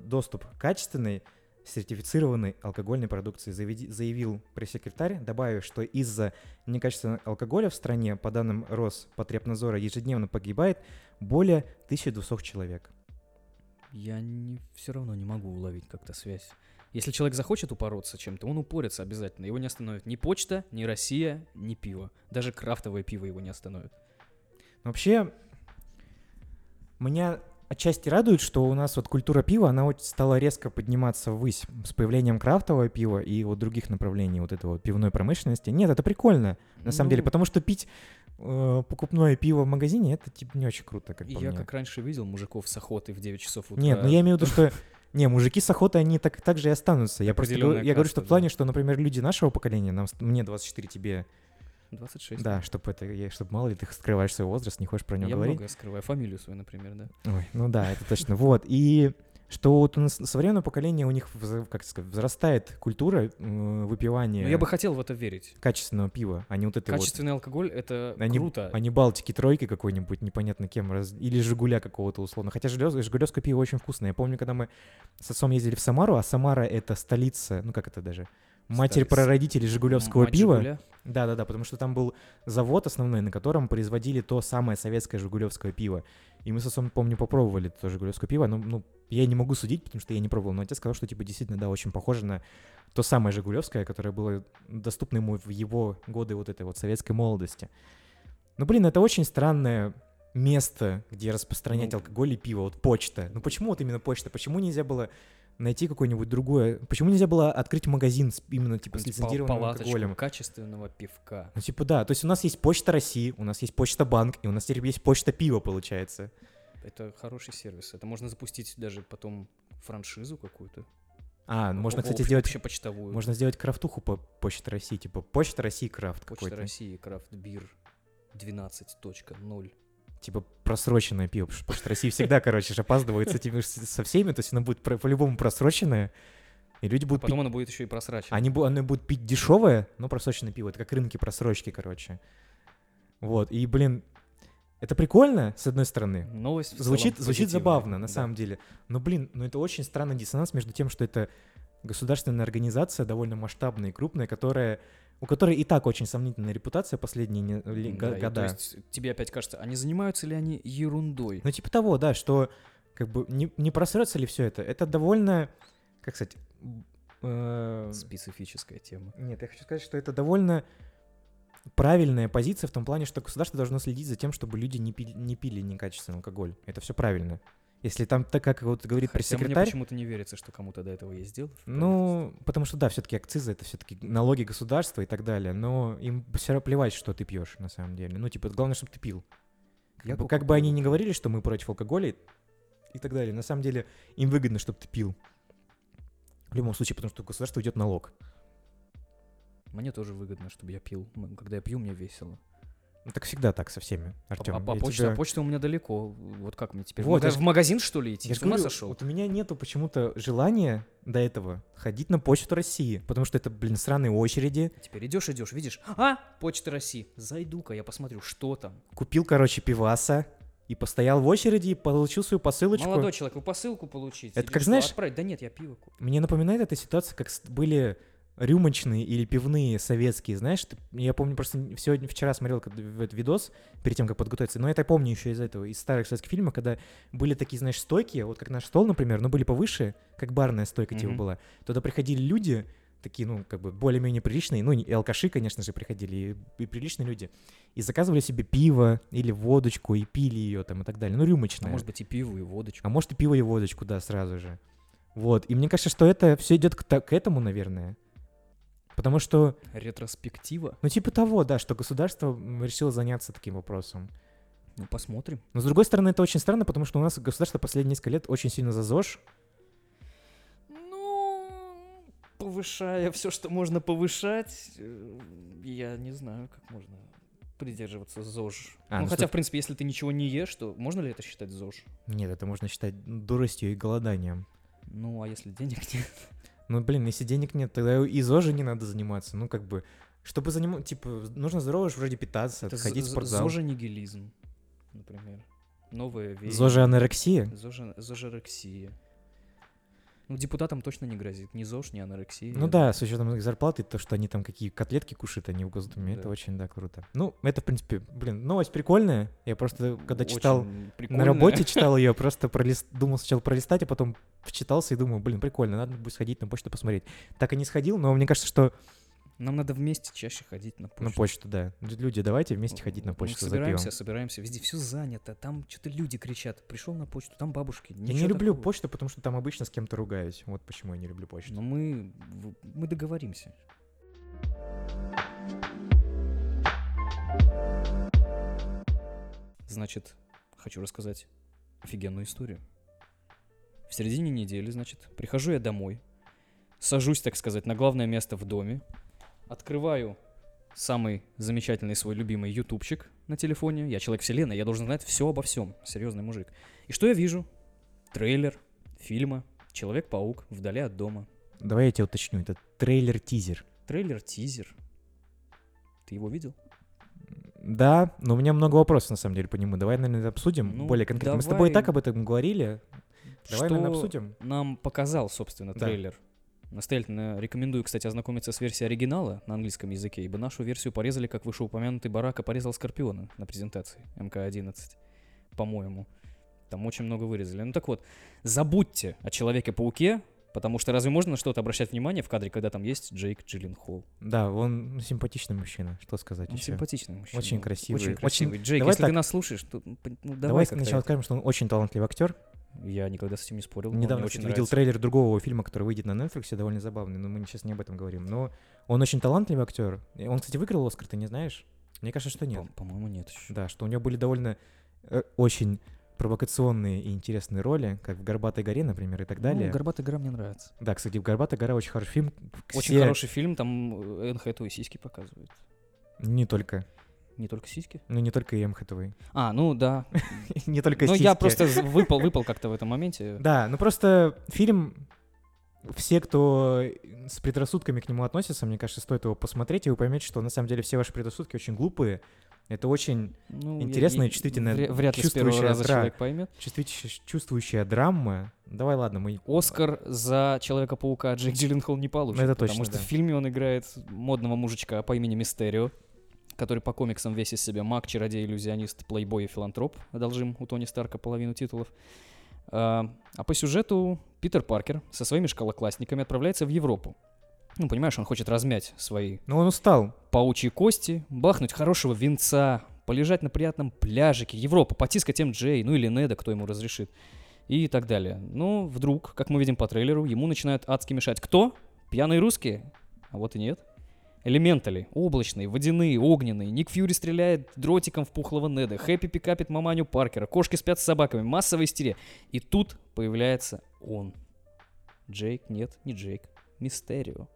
доступ к качественной, сертифицированной алкогольной продукции, заявил пресс-секретарь, добавив, что из-за некачественного алкоголя в стране, по данным Роспотребнадзора, ежедневно погибает более 1200 человек. Я не, все равно не могу уловить как-то связь. Если человек захочет упороться чем-то, он упорится обязательно. Его не остановит ни почта, ни Россия, ни пиво. Даже крафтовое пиво его не остановит. Но Вообще, меня отчасти радует, что у нас вот культура пива, она стала резко подниматься ввысь с появлением крафтового пива и вот других направлений вот этого пивной промышленности. Нет, это прикольно, на самом деле, Ну, потому что пить э, покупное пиво в магазине, это типа не очень круто, как Я как раньше видел мужиков с охоты в 9 часов утра. Нет, ну я имею в виду, что... Не, мужики с охотой, они так, так же и останутся. Я просто я говорю, что в плане, что, например, люди нашего поколения, нам, мне 24, тебе, 26. да, чтобы это, я, чтобы мало ли ты скрываешь свой возраст, не хочешь про него Я говорить. многое скрываю. Фамилию свою, например, да. Ой, ну да, это точно. Вот. И что вот у нас современное поколение, у них, как сказать, возрастает культура выпивания Но я бы хотел в это верить. качественного пива, а не вот это вот... Качественный алкоголь — это Они, круто. они Балтики тройки какой-нибудь, непонятно кем, раз- или Жигуля какого-то условно. Хотя Жигулевское пиво очень вкусное. Я помню, когда мы с отцом ездили в Самару, а Самара — это столица, ну как это даже, матерь Столица. прародителей Жигулевского Мать пива. «Жигуля». Да-да-да, потому что там был завод основной, на котором производили то самое советское жигулевское пиво. И мы с отцом, помню, попробовали то жигулевское пиво. Ну, ну, я не могу судить, потому что я не пробовал. Но отец сказал, что, типа, действительно, да, очень похоже на то самое жигулевское, которое было доступно ему в его годы вот этой вот советской молодости. Ну, блин, это очень странное место, где распространять Ну. алкоголь и пиво. Вот почта. Ну, почему вот именно почта? Почему нельзя было найти какое-нибудь другое? Почему нельзя было открыть магазин с, именно, типа, с лицензированным алкоголем? качественного пивка. Ну, типа, да. То есть у нас есть Почта России, у нас есть Почта Банк, и у нас теперь есть Почта Пива, получается. Это хороший сервис. Это можно запустить даже потом франшизу какую-то. А, ну, можно, кстати, сделать... общепочтовую. Можно сделать крафтуху по Почте России, типа Почта России крафт Почта какой-то. России, крафт бир 12.0. Типа просроченное пиво, потому что России всегда, короче, же опаздывает с этими, со всеми, то есть оно будет по-любому просроченное, и люди будут пить... Потом оно будет еще и просрачено. Они, бу- они будут пить дешевое, но просроченное пиво. Это как рынки просрочки, короче. Вот, и, блин, это прикольно, с одной стороны. Новость Звучит, звучит позитивная, забавно, на да. самом деле. Но, блин, ну это очень странный диссонанс между тем, что это государственная организация, довольно масштабная и крупная, которая, у которой и так очень сомнительная репутация последние не- ли- Да, го- и года. То есть тебе опять кажется, а не занимаются ли они ерундой? Ну, типа того, да, что как бы не, не просрется ли все это? Это довольно, как сказать, э, Специфическая тема. нет, я хочу сказать, что это довольно правильная позиция в том плане, что государство должно следить за тем, чтобы люди не пили, не пили некачественный алкоголь. Это все правильно. Если там, так как вот говорит Хотя мне пресс-секретарь, почему-то не верится, что кому-то до этого есть дело. Ну, потому что да, все-таки акцизы это все-таки налоги государства и так далее, но им все равно плевать, что ты пьешь на самом деле. Ну, типа, главное, чтобы ты пил. Я Как бы- как бы они ни пью. говорили, что мы против алкоголя и так далее, на самом деле им выгодно, чтобы ты пил. В любом случае, потому что у государства идет налог. Мне тоже выгодно, чтобы я пил. Когда я пью, мне весело. Ну, так всегда так со всеми, Артем. а, а почта, а почта у меня далеко. Вот как мне теперь? Вот, в, мага- в магазин, что ли, идти? Я С ума говорю, сошел? вот у меня нету почему-то желания до этого ходить на почту России, потому что это, блин, сраные очереди. Теперь идешь, идешь, видишь, а, Почта России, зайду-ка, я посмотрю, что там. Купил, короче, пиваса и постоял в очереди и получил свою посылочку. Молодой человек, вы посылку получить? Это как, знаешь- Отправить? Да нет, я пиво куплю. Мне напоминает эта ситуация, как были рюмочные или пивные советские, знаешь, ты- я помню просто сегодня, вчера смотрел этот видос перед тем, как подготовиться, но это я помню еще из этого, из старых советских фильмов, когда были такие, знаешь, стойки, вот как наш стол, например, но были повыше, как барная стойка типа Мгм. была, туда приходили люди, такие, ну, как бы более-менее приличные, ну, и алкаши, конечно же, приходили, и, и приличные люди, и заказывали себе пиво или водочку, и пили ее там и так далее, ну, А рюмочная. может быть и пиво, и водочку. А может и пиво и водочку, да, сразу же. Вот. И мне кажется, что это все идет к, к этому, наверное. Потому что, Ретроспектива? ну, типа того, да, что государство решило заняться таким вопросом. Ну, посмотрим. Но, с другой стороны, это очень странно, потому что у нас государство последние несколько лет очень сильно за ЗОЖ. Ну, повышая все, что можно повышать, э, я не знаю, как можно придерживаться ЗОЖ. А, ну, ну, хотя, что- в принципе, если ты ничего не ешь, то можно ли это считать ЗОЖ? Нет, это можно считать дуростью и голоданием. Ну, а если денег нет? Ну, блин, если денег нет, тогда и ЗОЖи не надо заниматься. Ну, как бы, чтобы заниматься, типа, нужно здорово вроде питаться, Это ходить в спортзал. Зоженигилизм, например. Новое веяние. ЗОЖи анорексия? Зоже- Зожерексия. Ну, депутатам точно не грозит. Ни ЗОЖ, ни анорексия. Ну да, с учетом их зарплаты, то, что они там какие котлетки кушают, они в Госдуме, это Да. очень, да, круто. Ну, это, в принципе, блин, новость прикольная. Я просто, когда Очень читал, на работе читал ее, просто пролист... думал сначала пролистать, а потом вчитался и думал, блин, прикольно, надо будет сходить на почту посмотреть. Так и не сходил, но мне кажется, что Нам надо вместе чаще ходить на почту. На почту, да. Лю- Люди, давайте вместе ходить на Мы почту за собираемся, пивом. собираемся, везде все занято, там что-то люди кричат. Пришел на почту, там бабушки. Я не ничего люблю такого. почту, потому что там обычно с кем-то ругаюсь. Вот почему я не люблю почту. Но мы, мы договоримся. Значит, хочу рассказать офигенную историю. В середине недели, значит, прихожу я домой, сажусь, так сказать, на главное место в доме, открываю самый замечательный свой любимый ютубчик на телефоне. Я человек вселенной, я должен знать все обо всем. Серьезный мужик. И что я вижу? Трейлер фильма «Человек-паук. Вдали от дома». Давай я тебя уточню. Это трейлер-тизер. Трейлер-тизер. Ты его видел? Да, но у меня много вопросов на самом деле по нему. Давай, наверное, это обсудим Ну, более конкретно. Мы с тобой и так давай. об этом говорили. Давай, наверное, Что обсудим. нам показал, собственно, Да. Настоятельно рекомендую, кстати, ознакомиться с версией оригинала на английском языке, ибо нашу версию порезали, как вышеупомянутый Барака порезал Скорпиона на презентации МК-11, по-моему. Там очень много вырезали. Ну так вот, забудьте о Человеке-пауке, потому что разве можно на что-то обращать внимание в кадре, когда там есть Джейк Джилленхол? Да, он симпатичный мужчина. Что сказать Он еще? симпатичный мужчина. Очень красивый. Очень Очень- красивый. Джейк, Давай если ты так. нас слушаешь, то ну, давай, Давай сначала это. скажем, что он очень талантливый актер. Я никогда с этим не спорил. Недавно очень видел нравится. трейлер другого фильма, который выйдет на Netflix, довольно забавный, но мы сейчас не об этом говорим. Но он очень талантливый актер. Он, кстати, выиграл Оскар, ты не знаешь? Мне кажется, что нет. По- По-моему, нет еще. Да, что у него были довольно э, очень провокационные и интересные роли, как в «Горбатой горе», например, и так далее. Ну, «Горбатая гора» мне нравится. Да, кстати, в «Горбатой гора» очень хороший фильм. Очень Все- хороший фильм, там э, Энн Хэтэуэй сиськи показывает. Не только. Не только сиськи. Ну, не только Эм Хэтэуэй. А, ну да. Не только Ну, я сиськи. просто выпал, выпал как-то в этом моменте. Да, ну просто фильм... Все, кто с предрассудками к нему относится, мне кажется, стоит его посмотреть, и вы поймете, что на самом деле все ваши предрассудки очень глупые. Это очень Ну, Интересная я- чувствительная, вря- Вряд первого чувствующая раза дра- человек поймет. чувствующая, чувствующая драма. Давай, ладно, мы... Оскар за Человека-паука Джейк Джилленхол не получит. Ну, это потому точно, что да. в фильме он играет модного мужичка по имени Мистерио, который по комиксам весь из себя маг, чародей, иллюзионист, плейбой и филантроп. Одолжим у Тони Старка половину титулов. А, а по сюжету Питер Паркер со своими школоклассниками отправляется в Европу. Ну, понимаешь, он хочет размять свои Ну, он устал. паучьи кости, бахнуть хорошего винца, полежать на приятном пляжике, Европа, потискать МД, ну или Неда, кто ему разрешит, и так далее. Но вдруг, как мы видим по трейлеру, ему начинают адски мешать. Кто? Пьяные русские? А вот и нет. Элементали, облачные, водяные, огненные. Ник Фьюри стреляет дротиком в пухлого Неда. Хэппи пикапит маманю Паркера. Кошки спят с собаками. Массовая истерия. И тут появляется он. Джейк? Нет, не Джейк. Мистерио.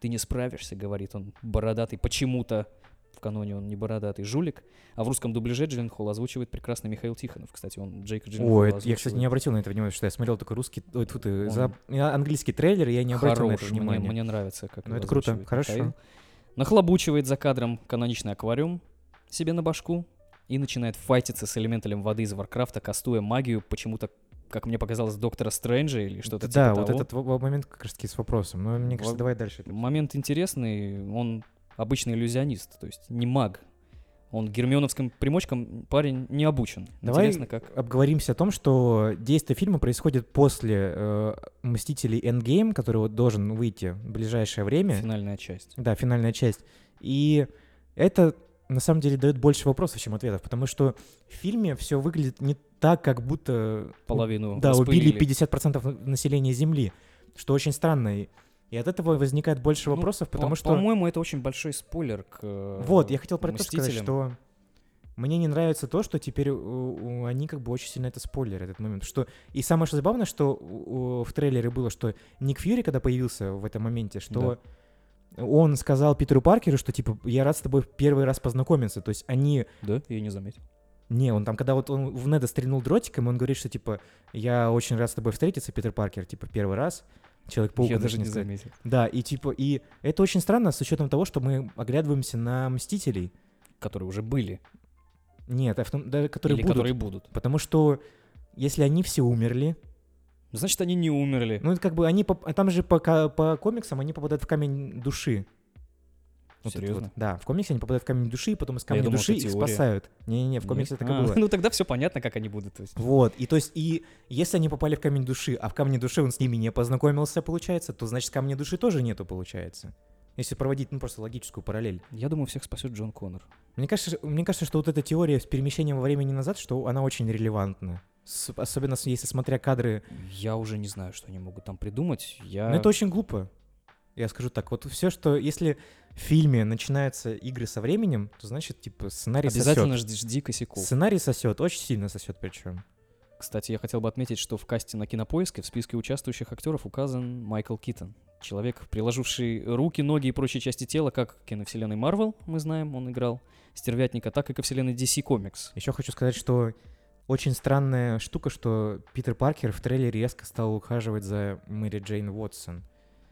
Ты не справишься, говорит он, бородатый. Почему-то в каноне он не бородатый жулик, а в русском дубляже Джилленхол озвучивает прекрасный Михаил Тихонов. Кстати, он Джейка Джилленхола Ой, это- я, кстати, озвучивает. не обратил на это внимание, что я смотрел только русский, ой, тьфу ты, Он- за- английский трейлер, и я не обратил на это Хорош, мне-. Мне, нравится, как Ну, это круто, озвучивает хорошо. Михаил. Нахлобучивает за кадром каноничный аквариум себе на башку и начинает файтиться с элементалем воды из Варкрафта, кастуя магию почему-то, как мне показалось, Доктора Стрэнджа или что-то да, типа вот того. этот момент как раз таки с вопросом. Но мне кажется, Во- давай дальше. Момент интересный, он обычный иллюзионист, то есть не маг. Он гермионовским примочкам парень не обучен. Давай Интересно, как... обговоримся о том, что действие фильма происходит после э, «Мстителей Endgame», который вот должен выйти в ближайшее время. Финальная часть. Да, финальная часть. И это на самом деле дает больше вопросов, чем ответов, потому что в фильме все выглядит не так, как будто Половину да, убили распылили. 50% населения Земли, что очень странно. И, от этого возникает больше Ну, вопросов, по- потому что... По-моему, это очень большой спойлер к э, Вот, я хотел про это сказать, что мне не нравится то, что теперь они как бы очень сильно это спойлерят, этот момент. Что... И самое что забавное, что в трейлере было, что Ник Фьюри, когда появился в этом моменте, что он сказал Питеру Паркеру, что типа я рад с тобой в первый раз познакомиться. То есть они... Да, я не заметил. Не, он там, когда вот он в Неда стрельнул дротиком, он говорит, что типа я очень рад с тобой встретиться, Питер Паркер, типа первый раз. Человек-паук. я даже не заметил. Да, и типа, и это очень странно с учетом того, что мы оглядываемся на Мстителей. Которые уже были. Нет, а в том- да, которые или будут. которые будут. Потому что если они все умерли, Значит, они не умерли. ну это как бы они поп- а там же по, по комиксам они попадают в камень души. Это Серьезно? вот. Да, в комиксе они попадают в камень души, и потом из камня думал, души их спасают. Не-не-не, в Нет? комиксе так и А, было. Ну тогда все понятно, как они будут. то есть. Вот, и то есть, и если они попали в камень души, а в камне души он с ними не познакомился, получается, то значит камня души тоже нету, получается. Если проводить, ну, просто логическую параллель. Я думаю, всех спасет Джон Коннор. Мне кажется, мне кажется, что вот эта теория с перемещением во времени назад, что она очень релевантна. С- особенно если смотря кадры. Я уже не знаю, что они могут там придумать. Я... Но это очень глупо. Я скажу так, вот все, что если в фильме начинаются игры со временем, то значит, типа, сценарий Обязательно сосет. жди, жди косяков. Сценарий сосет, очень сильно сосет причем. Кстати, я хотел бы отметить, что в касте на кинопоиске в списке участвующих актеров указан Майкл Китон. Человек, приложивший руки, ноги и прочие части тела, как к киновселенной Марвел, мы знаем, он играл стервятника, так и ко вселенной DC Comics. Еще хочу сказать, что очень странная штука, что Питер Паркер в трейлере резко стал ухаживать за Мэри Джейн Уотсон.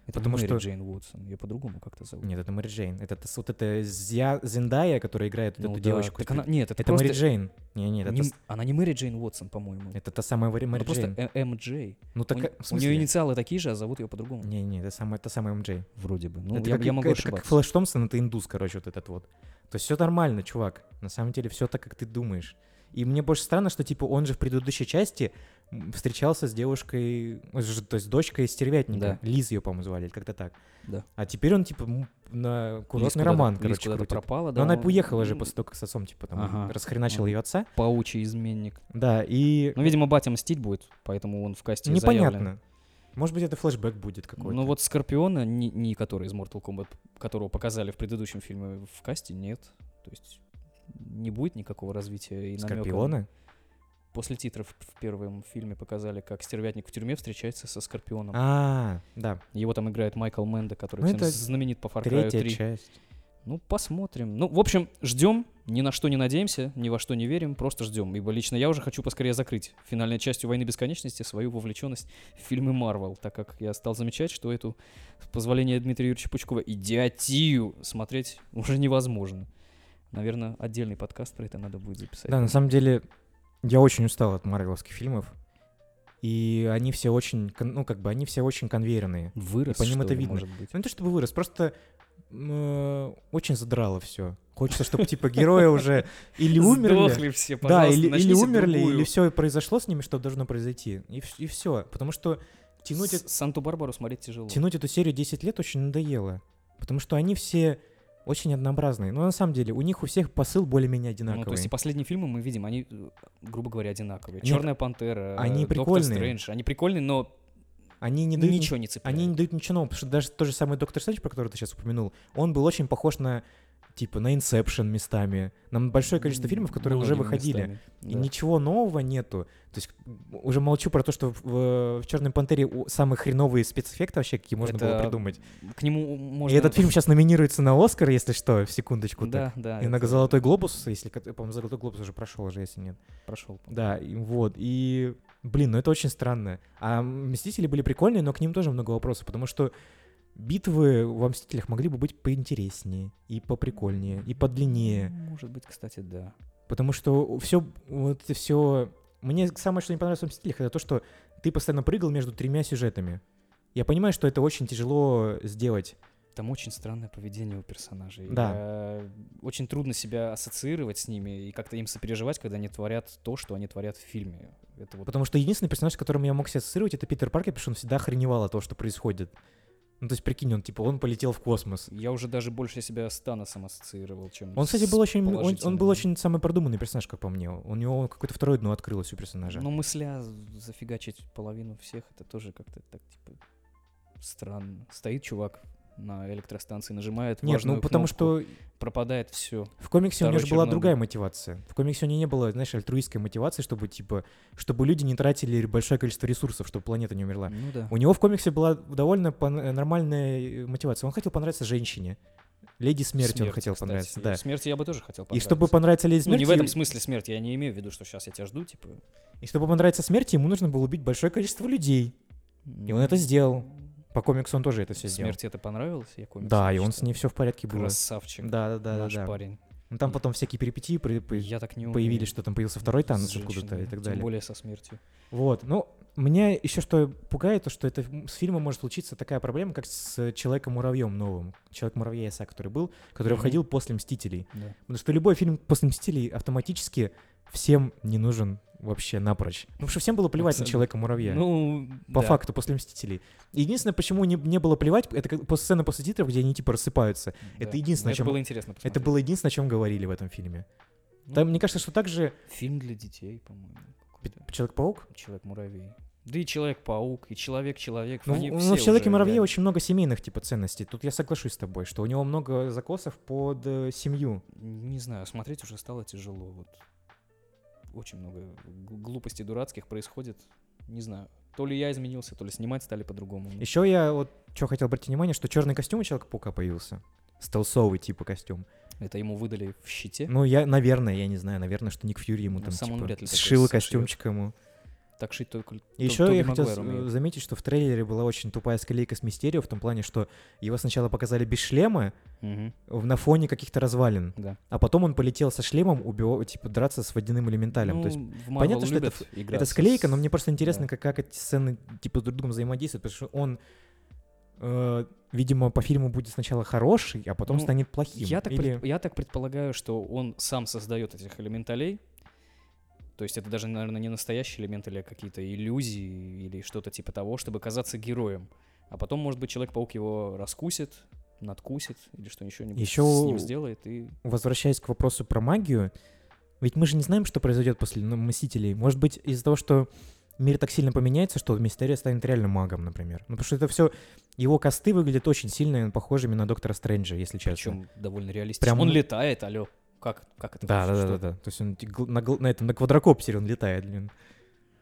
Это Потому Мэри что- Джейн Уотсон, ее по-другому как-то зовут. Нет, это Мэри Джейн. Это, та- вот это Зя- Зендая, которая играет Ну эту да, девочку. так она- Нет, это, это просто... Мэри Джейн. Не, нет, это, не- Она не Мэри Джейн Уотсон, по-моему. это та самая Мэри, Мэри Она просто Джейн. э- м.дж. Ну так, у, в нее смысле? инициалы такие же, а зовут ее по-другому. Не, не, это самая, та самая МД. Вроде бы. Ну, это я, как, я могу это как ошибаться. Флэш Томпсон, это индус, короче, вот этот вот. То есть все нормально, чувак. На самом деле все так, как ты думаешь. И мне больше странно, что типа он же в предыдущей части встречался с девушкой, то есть дочкой стервятника. Да. Лиз ее, по-моему, звали, или как-то так. Да. А теперь он типа на Лиз курортный роман, Лиз короче, куда-то крутит. пропала, Но да. она он- уехала же после того, как с отцом, типа, там, Ага. расхреначил Ага. ее отца. Паучий изменник. Да, и Ну, видимо, батя мстить будет, поэтому он в касте непонятно. заявлен. Может быть, это флешбэк будет какой-то. Ну вот Скорпиона, не, не который из Mortal Kombat, которого показали в предыдущем фильме в касте, нет. То есть не будет никакого развития и намёка. Скорпиона? После титров в первом фильме показали, как стервятник в тюрьме встречается со Скорпионом. А, да, Его там играет Майкл Менда, который Ну, всем знаменит по Far Cry третья 3. часть. Ну, посмотрим. Ну, в общем, ждем, ни на что не надеемся, ни во что не верим, просто ждем. Ибо лично я уже хочу поскорее закрыть финальной частью «Войны бесконечности» свою вовлеченность в фильмы Марвел, так как я стал замечать, что эту, с позволения Дмитрия Юрьевича Пучкова, идиотию смотреть уже невозможно. Наверное, отдельный подкаст про это надо будет записать. Да, на самом деле, я очень устал от марвеловских фильмов. И они все очень, ну, как бы, они все очень конвейерные. Вырос, по ним это ли, видно. может быть. Ну, не то чтобы вырос, просто э, очень задрало все. Хочется, чтобы, типа, герои уже или умерли. Сдохли все, Да, или, или умерли, другую. или все произошло с ними, что должно произойти. И, все. Потому что тянуть, Санту-Барбару смотреть тяжело. тянуть эту серию 10 лет очень надоело. Потому что они все очень однообразные. Но на самом деле у них у всех посыл более-менее одинаковый. Ну, то есть и последние фильмы мы видим, они, э, грубо говоря, одинаковые. Нет, Черная пантера, они Доктор прикольные. Стрэндж. Они прикольные, но Они не дают ничего не цепляет. Они не дают ничего нового, потому что даже тот же самый Доктор Стрэндж, про который ты сейчас упомянул, он был очень похож на, типа, на Инсепшн местами, на большое количество фильмов, которые уже Многими выходили. местами, И да. ничего нового нету. То есть уже молчу про то, что в, в Черной Пантере самые хреновые спецэффекты вообще, какие можно было Это придумать. К нему можно... И этот фильм сейчас номинируется на Оскар, если что, в секундочку. Да, так. да. И на это Золотой глобус, если, по-моему, Золотой глобус уже прошел уже, если нет. Прошел. Да, и вот. И, блин, ну это очень странно. А Мстители были прикольные, но к ним тоже много вопросов, потому что битвы во Мстителях могли бы быть поинтереснее, и поприкольнее, и подлиннее. Может быть, кстати, да. Потому что все, вот все... Мне самое, что не понравилось в «Мстителях», это то, что ты постоянно прыгал между тремя сюжетами. Я понимаю, что это очень тяжело сделать. Там очень странное поведение у персонажей. Да. Я- Очень трудно себя ассоциировать с ними и как-то им сопереживать, когда они творят то, что они творят в фильме. Это вот Потому что единственный персонаж, с которым я мог себя ассоциировать, это Питер Паркер, потому что он всегда охреневал от того, что происходит. Ну, то есть, прикинь, он, типа, он полетел в космос. Я уже даже больше себя с Таносом ассоциировал, чем Он, кстати, был очень, он, он был очень самый продуманный персонаж, как по мне. У него какое-то второе дно открылось у персонажа. Но мысля зафигачить половину всех, это тоже как-то так, типа, странно. Стоит чувак на электростанции, нажимает Нет, ну потому кнопку, что пропадает все. в комиксе у него Второй же была другая мотивация. В комиксе у него не было, знаешь, альтруистской мотивации, чтобы, типа, чтобы люди не тратили большое количество ресурсов, чтобы планета не умерла. Ну да. У него в комиксе была довольно пон- нормальная э, мотивация. Он хотел понравиться женщине. Леди Смерти он Смерть, хотел кстати. понравиться, да. Смерти я бы тоже хотел И понравиться. чтобы понравиться Леди Ну, Смерти... не в этом смысле смерти, я не имею в виду, что сейчас я тебя жду, типа. И чтобы понравиться смерти, ему нужно было убить большое количество людей. И он это сделал. По комиксу он тоже это все сделал. Смерти это понравилось? Я комикс Да, и он с ней все в порядке было. Красавчик. Да, да, да, наш да. да. парень. Ну там потом всякие перипетии при- при- Я так не умею. появились, что там появился второй танец с откуда-то и так Тем далее. более со смертью. Вот, ну, меня еще что пугает, то что это с фильмом может случиться такая проблема, как с Человеком-муравьем новым. Человек-муравья Иса, который был, который Мгм. выходил после Мстителей. Да. Потому что любой фильм после Мстителей автоматически всем не нужен вообще напрочь. Ну, потому что всем было плевать на Абсолютно. Человека-муравья. Ну, по да. факту, после «Мстителей». Единственное, почему не, не было плевать, это как после сцены после титров, где они типа рассыпаются. это Да. единственное, о Это чем- было интересно Это посмотреть. было единственное, о чем говорили в этом фильме. Ну, Там, мне кажется, что также Фильм для детей, по-моему. Человек-паук, Человек-муравей. Да и Человек-паук, и Человек-человек. ну, они ну, в «Человеке уже муравье» реально. очень много семейных типа ценностей. Тут я соглашусь с тобой, что у него много закосов под э, семью. Не знаю, смотреть уже стало тяжело. Вот. Очень много глупостей дурацких происходит. Не знаю. То ли я изменился, то ли снимать стали по-другому. Еще я вот что хотел обратить внимание, что черный костюм у Человека-паука появился. Стелсовый типа костюм. Это ему выдали в щите. Ну, я, наверное, я не знаю, наверное, что Ник Фьюри ему Ну, там типа сшил костюмчик ему. Так шить только еще Тоби я хотел умеет. заметить, что в трейлере была очень тупая склейка с Мистерио в том плане, что его сначала показали без шлема в- на фоне каких-то развалин, Да. а потом он полетел со шлемом, убивал, типа драться с водяным элементалем. Ну, То есть понятно, что это это склейка, но мне просто интересно, да. как, как эти сцены типа друг с другом взаимодействуют, потому что он, э, видимо, по фильму будет сначала хороший, а потом Ну, станет плохим. Я так, Или- предп- я так предполагаю, что он сам создает этих элементалей. То есть это даже, наверное, не настоящие элементы или какие-то иллюзии или что-то типа того, чтобы казаться героем. А потом, может быть, Человек-паук его раскусит, надкусит или что еще нибудь Ещё с ним сделает. И возвращаясь к вопросу про магию, ведь мы же не знаем, что произойдет после ну, Мстителей. Может быть, из-за того, что мир так сильно поменяется, что Мистерио станет реально магом, например. Ну, потому что это все... Его косты выглядят очень сильно похожими на Доктора Стрэнджа, если честно. причем довольно реалистично. Прям Он летает, алло. Как, как это? Да, да, да, да, да. То есть он на, на этом, на квадрокоптере он летает, блин.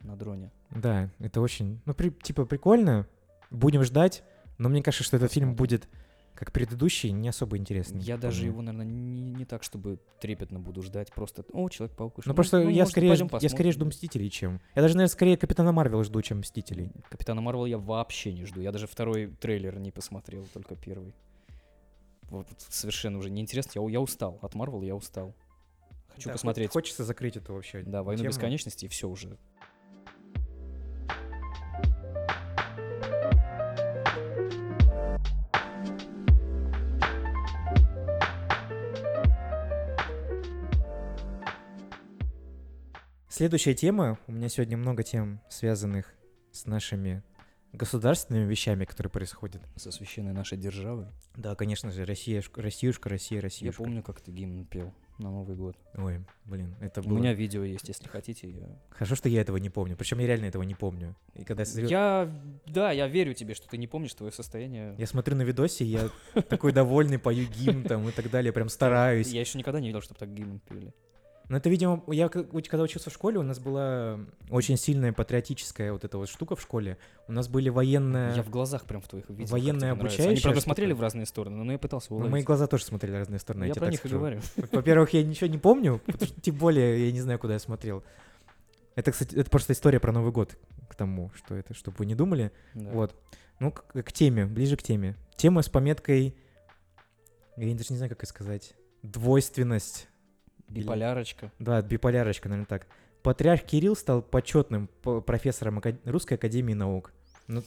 На дроне. Да, это очень, ну, при- типа, прикольно. Будем ждать, но мне кажется, что этот фильм будет, как предыдущий, не особо интересный. Я даже его, наверное, не, не так, чтобы трепетно буду ждать. Просто, о, Человек-паук. Ну, просто я, может, скорее, я скорее жду. Мстителей, чем... Я даже, наверное, скорее Капитана Марвела жду, чем Мстителей. Капитана Марвел я вообще не жду. Я даже второй трейлер не посмотрел, только первый. Вот, совершенно уже неинтересно. Я, я устал. От Марвел я устал. Хочу Да, посмотреть. Хочется закрыть эту вообще Да, войну тему. бесконечности и все уже. Следующая тема. У меня сегодня много тем, связанных с нашими государственными вещами, которые происходят. Со священной нашей державы. Да, конечно же, Россия, Россиюшка, Россия, Я Россиюшка. помню, как ты гимн пел на Новый год. Ой, блин, это У было... меня видео есть, если хотите. Я... Хорошо, что я этого не помню. Причем я реально этого не помню. И когда я смотрю, я... Да, я верю тебе, что ты не помнишь твое состояние. я смотрю на видосе, я такой довольный, пою гимн там и так далее, прям стараюсь. Я еще никогда не видел, чтобы так гимн пели. Но это, видимо, я когда учился в школе, у нас была очень сильная патриотическая вот эта вот штука в школе. У нас были военные... Я в глазах прям в твоих военная тебе нравится. Они, правда, штука. смотрели в разные стороны, но я пытался Ну, уловить. мои глаза тоже смотрели в разные стороны. Я тебе про них и говорю. Во-первых, я ничего не помню, что тем более я не знаю, куда я смотрел. Это, кстати, это просто история про Новый год к тому, что это, чтобы вы не думали. Да. Вот. Ну, к, к теме, ближе к теме. Тема с пометкой, я даже не знаю, как это сказать, двойственность. Биполярочка. Да, биполярочка, наверное, так. Патриарх Кирилл стал почетным профессором Русской Академии Наук. Ну,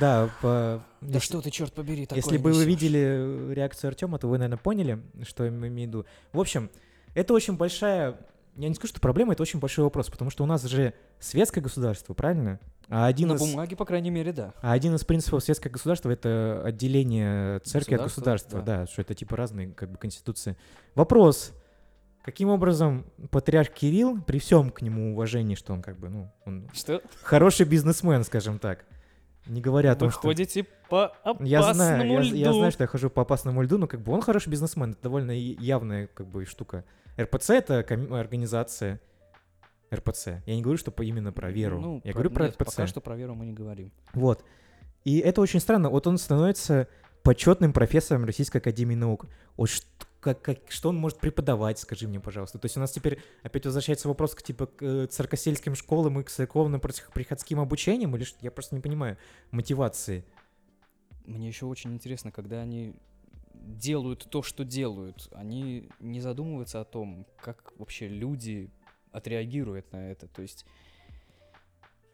да, по- Да если- что ты, черт побери, такое Если бы вы несёшь? видели реакцию Артема, то вы, наверное, поняли, что я имею в виду. В общем, это очень большая... Я не скажу, что проблема, это очень большой вопрос, потому что у нас же светское государство, правильно? А один, На из, бумаге, по крайней мере, да. а один из принципов светского государства — это отделение церкви от Государства, государства. Да. что это типа разные как бы конституции. Вопрос. Каким образом патриарх Кирилл, при всем к нему уважении, что он как бы, ну, он Что? хороший бизнесмен, скажем так, не говоря о том, Вы что... ходите по опасному Я знаю, я, льду. я знаю, что я хожу по опасному льду, но как бы он хороший бизнесмен, это довольно явная как бы штука. РПЦ это организация РПЦ. Я не говорю, что именно про веру. Ну, я говорю про нет, РПЦ. пока что про веру мы не говорим. Вот. И это очень странно. Вот он становится почетным профессором Российской Академии Наук. Вот что, как, как- что он может преподавать, скажи мне, пожалуйста. То есть у нас теперь опять возвращается вопрос к типа к э, церковно-сельским школам и к церковно-приходским обучениям, или что? Я просто не понимаю мотивации. Мне еще очень интересно, когда они делают то, что делают, они не задумываются о том, как вообще люди отреагируют на это. То есть,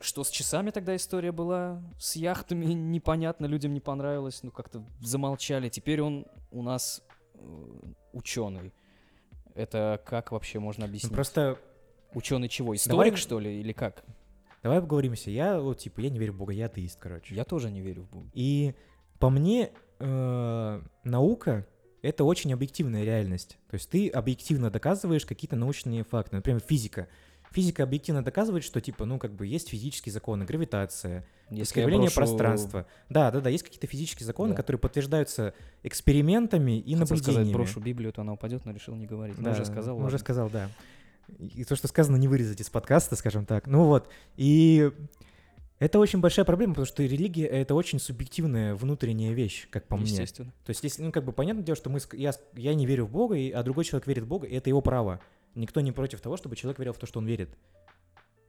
что с часами тогда история была, с яхтами непонятно, людям не понравилось, ну как-то замолчали. Теперь он у нас ученый. Это как вообще можно Ну, объяснить? просто Ученый чего? Историк, Давай- что ли, или как? Давай поговоримся. Я вот, типа, я не верю в Бога, я атеист, короче. Я тоже не верю в Бога. И по мне, э, наука — это очень объективная реальность. То есть ты объективно доказываешь какие-то научные факты. Например, физика. Физика объективно доказывает, что, типа, ну, как бы есть физические законы, гравитация, Если искривление брошу- пространства. Да, да, да, есть какие-то физические законы, Да. которые подтверждаются экспериментами и Хотел сказать, наблюдениями. брошу Библию, то она упадет, но решил не говорить. Ну, Да, уже сказал, ну, Уже сказал, да. И то, что сказано, не вырезать из подкаста, скажем так. Ну вот. И это очень большая проблема, потому что религия — это очень субъективная внутренняя вещь, как по мне. Естественно. То есть, если, ну, как бы, понятное дело, что мы, я, я не верю в Бога, и, а другой человек верит в Бога, и это его право. Никто не против того, чтобы человек верил в то, что он верит.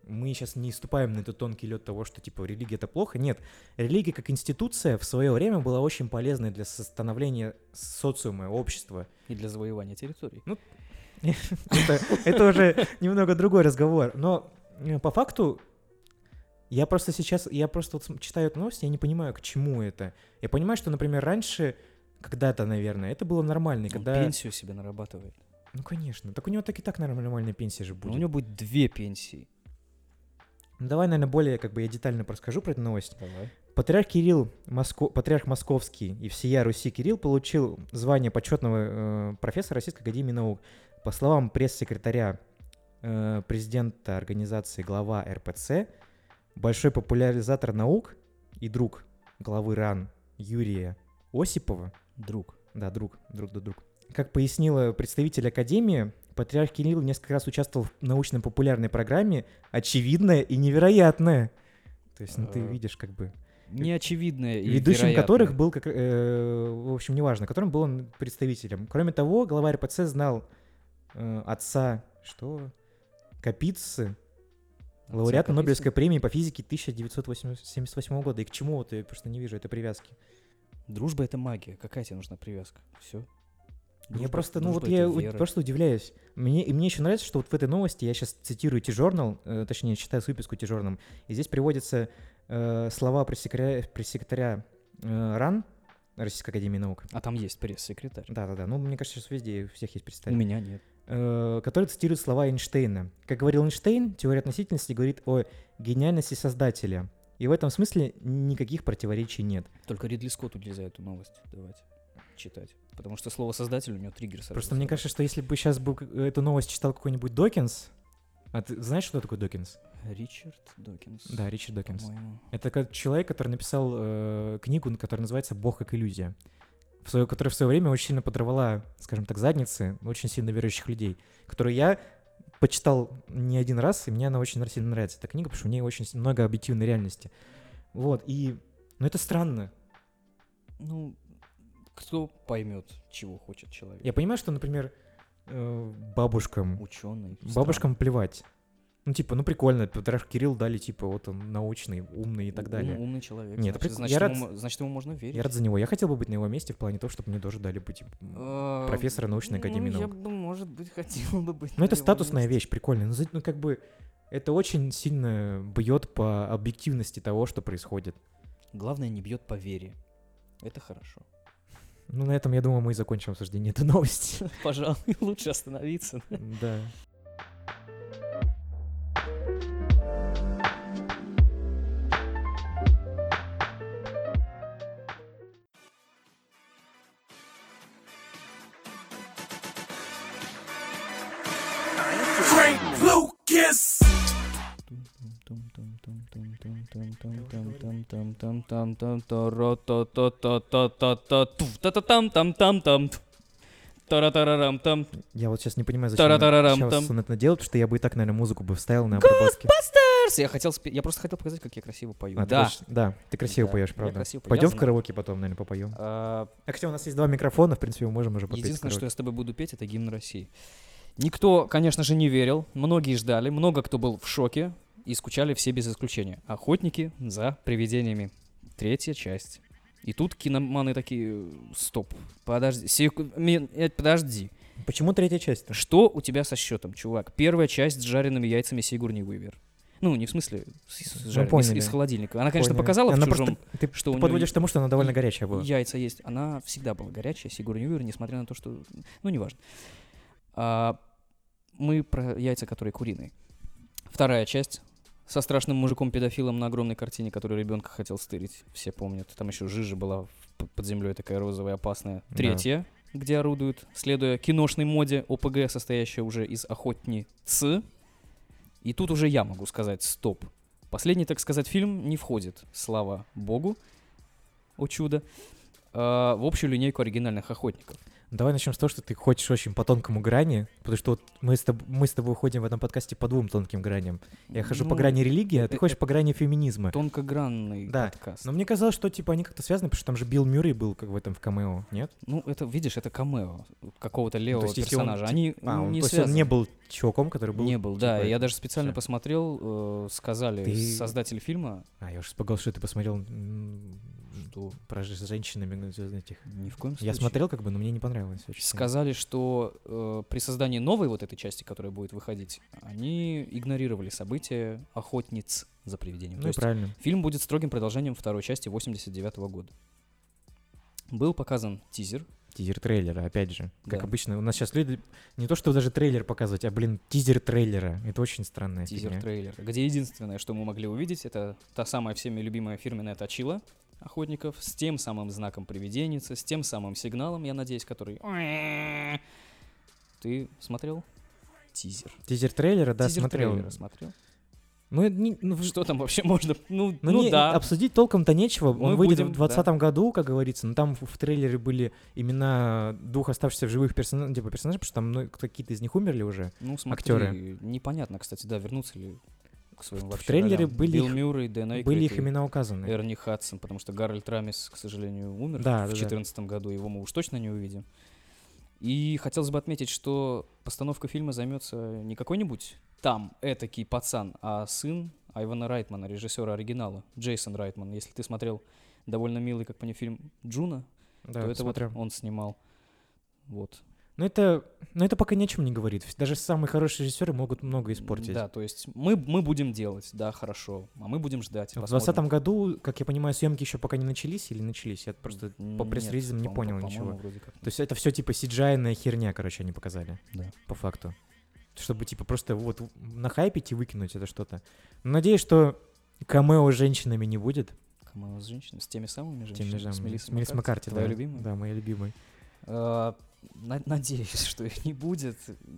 Мы сейчас не ступаем на этот тонкий лед того, что, типа, религия — это плохо. Нет. Религия как институция в свое время была очень полезной для становления социума, общества. И для завоевания территорий. это, это уже немного другой разговор. Но э, по факту я просто сейчас, я просто вот читаю эту новость, я не понимаю, к чему это. Я понимаю, что, например, раньше, когда-то, наверное, это было нормально. Он Когда... пенсию себе нарабатывает. Ну, конечно. Так у него так и так нормальная пенсия же Но будет. у него будет две пенсии. Ну, давай, наверное, более как бы я детально расскажу про эту новость. Давай. Патриарх Кирилл, Моско... патриарх Московский и всея Руси Кирилл получил звание почетного э, профессора Российской Академии Наук. По словам пресс-секретаря э, президента организации глава РПЦ, большой популяризатор наук и друг главы РАН Юрия Осипова, Друг. да, друг, друг да друг. Как пояснила представитель Академии, патриарх Кирилл несколько раз участвовал в научно-популярной программе «Очевидное и невероятное». То есть, ну, ты Э, видишь, как бы... Неочевидное и ведущим вероятное. которых был, как, э, в общем, неважно, которым был он представителем. Кроме того, глава РПЦ знал э, отца, что? Капицы, Капицы? Нобелевской премии по физике 1978 года. И к чему вот я просто не вижу этой привязки. Дружба — это магия. Какая тебе нужна привязка? Все. я просто, ну вот я у- просто удивляюсь. Мне, и мне еще нравится, что вот в этой новости, я сейчас цитирую T-Journal, э, точнее, читаю с выписку T-Journal, и здесь приводятся э, слова пресс-секретаря, пресс-секретаря э, РАН, Российской Академии Наук. А там есть пресс-секретарь. Да-да-да, ну, мне кажется, сейчас везде у всех есть У представитель. меня нет. Э, который цитирует слова Эйнштейна. Как говорил Эйнштейн, теория относительности говорит о гениальности создателя. И в этом смысле никаких противоречий нет. Только Ридли Скотту нельзя эту новость давать читать. Потому что слово создатель у него триггер сразу Просто мне кажется, что если бы сейчас бы эту новость читал какой-нибудь Докинс, а ты знаешь, что такое Докинс? Ричард Докинс. Да, Ричард Докинс. по-моему. Это человек, который написал э, книгу, которая называется «Бог как иллюзия», в свое, которая в свое время очень сильно подорвала, скажем так, задницы очень сильно верующих людей, которую я почитал не один раз, и мне она очень сильно нравится, эта книга, потому что в ней очень много объективной реальности. Вот, и... Ну, это странно. Ну, кто поймет, чего хочет человек? Я понимаю, что, например, э, бабушкам, Ученый. бабушкам плевать. Ну, типа, ну, прикольно, Патриарх Кирилл дали, типа, вот он научный, умный и так далее. умный человек. Нет, значит, прик- значит, я рад ему, значит, ему можно верить. Я рад за него. Я хотел бы быть на его месте в плане того, чтобы мне тоже дали быть м, А, профессора научной академии ну, Я наук. бы, может быть, хотел бы быть. Ну, это статусная месте. вещь, прикольная. Ну, ну, как бы, это очень сильно бьет по объективности того, что происходит. Главное, не бьет по вере. Это хорошо. Ну, на этом, я думаю, мы и закончим обсуждение этой новости. Пожалуй, лучше остановиться. Да. Та-та-та-рам-там. Я вот сейчас не понимаю, зачем сейчас он это делает, потому что я бы и так, наверное, музыку бы вставил на обработке. Я хотел я просто хотел показать, как я красиво пою. А, ты Да. хочешь- Да, ты красиво Да, поешь, правда. красиво пою, Пойдем в караоке потом, наверное, попоем. А, А хотя у нас есть два микрофона, в принципе, мы можем уже попеть Единственное, что я с тобой буду петь, это гимн России. Никто, конечно же, не верил, многие ждали, много кто был в шоке и скучали все без исключения. Охотники за привидениями. Третья часть. И тут киноманы такие, стоп, подожди, секу- э, подожди. Почему третья часть? Что у тебя со счетом, чувак? Первая часть с жареными яйцами Сигурни Уивер. Ну, не в смысле с, Ну, жареными, из, из холодильника. Она, конечно, Поняли. показала Она в чужом, просто- ты, что у ты неё подводишь к тому, что она довольно горячая была. Яйца есть. Она всегда была горячая, Сигурни Уивер, несмотря на то, что... Ну, неважно. А, мы про яйца, которые куриные. Вторая часть со страшным мужиком-педофилом на огромной картине, который ребенка хотел стырить. Все помнят. Там еще жижа была под землей такая розовая, опасная. Да. Третья, где орудуют, следуя киношной моде ОПГ, состоящая уже из охотниц. И тут уже я могу сказать стоп. Последний, так сказать, фильм не входит, слава богу, о чудо, а, в общую линейку оригинальных охотников. Давай начнем с того, что ты хочешь очень по тонкому грани, потому что вот мы с, тоб- мы с тобой ходим в этом подкасте по двум тонким граням. Я хожу по Ну, грани религии, а ты э- хочешь по грани феминизма. Тонкогранный Да, подкаст. Но мне казалось, что типа они как-то связаны, потому что там же Билл Мюррей был как в этом в камео, нет? Ну, это, видишь, это камео какого-то левого есть, если он, персонажа. тип- Они А, он, не то есть он не связаны. был чуваком, который был... Не был, да. типа, Я даже специально всё. посмотрел, э, сказали Ты- создатель фильма, А, я уже испугался, что ты посмотрел что про ж- с женщинами ну, этих. ни в коем случае. Я смотрел, как бы, но мне не понравилось очень. сильно. Сказали, что э, при создании новой вот этой части, которая будет выходить, они игнорировали события охотниц за привидением. Ну То правильно. фильм будет строгим продолжением второй части 89 года. Был показан тизер. Тизер трейлера, опять же. Как Да. обычно, у нас сейчас люди не то, что даже трейлер показывать, а, блин, тизер трейлера. Это очень странная фигня. тизер-трейлер, где единственное, что мы могли увидеть, это та самая всеми любимая фирменная точила охотников с тем самым знаком привиденицы, с тем самым сигналом, я надеюсь, который... Ты смотрел? Тизер. Тизер трейлера, да, Тизер смотрел. трейлера смотрел? Ну, не- ну, Что там вообще можно? Ну, ну, ну не- да. обсудить толком-то нечего. Он Мы выйдет будем, в 2020 году, как говорится, но там в, в трейлере были имена двух оставшихся в живых персонажей, типа персонажей, потому что там ну, какие-то из них умерли уже. Ну, смотри, актеры. непонятно, кстати, да, вернутся ли к своим В вообще трейлере ролям. были Билл их- Мюррей, Дэн Были их и имена указаны. Эрни Хадсон, потому что Гарольд Рамис, к сожалению, умер Да, да, в да. 2014 году, его мы уж точно не увидим. И хотелось бы отметить, что постановка фильма займется не какой-нибудь там этакий пацан, а сын Айвана Райтмана, режиссера оригинала, Джейсон Райтман. Если ты смотрел довольно милый, как по нему, фильм Джуна, Да, то это смотрю. вот он снимал. Вот. Но это, но это пока ни о чем не говорит. Даже самые хорошие режиссеры могут много испортить. Да, то есть мы, мы будем делать, да, хорошо, а мы будем ждать. В посмотрим. 2020 году, как я понимаю, съемки еще пока не начались или начались? Я просто по Нет, пресс-релизам не по- понял по-моему, ничего. вроде как То есть это все типа cgi херня, короче, они показали. Да. По факту. Чтобы типа просто вот нахайпить и выкинуть это что-то. Надеюсь, что камео с женщинами не будет. Камео с женщинами, с теми самыми женщинами, же с Мелиссой Маккарти, твоя да. любимая? Да, моя любимая. На- надеюсь, что их не будет.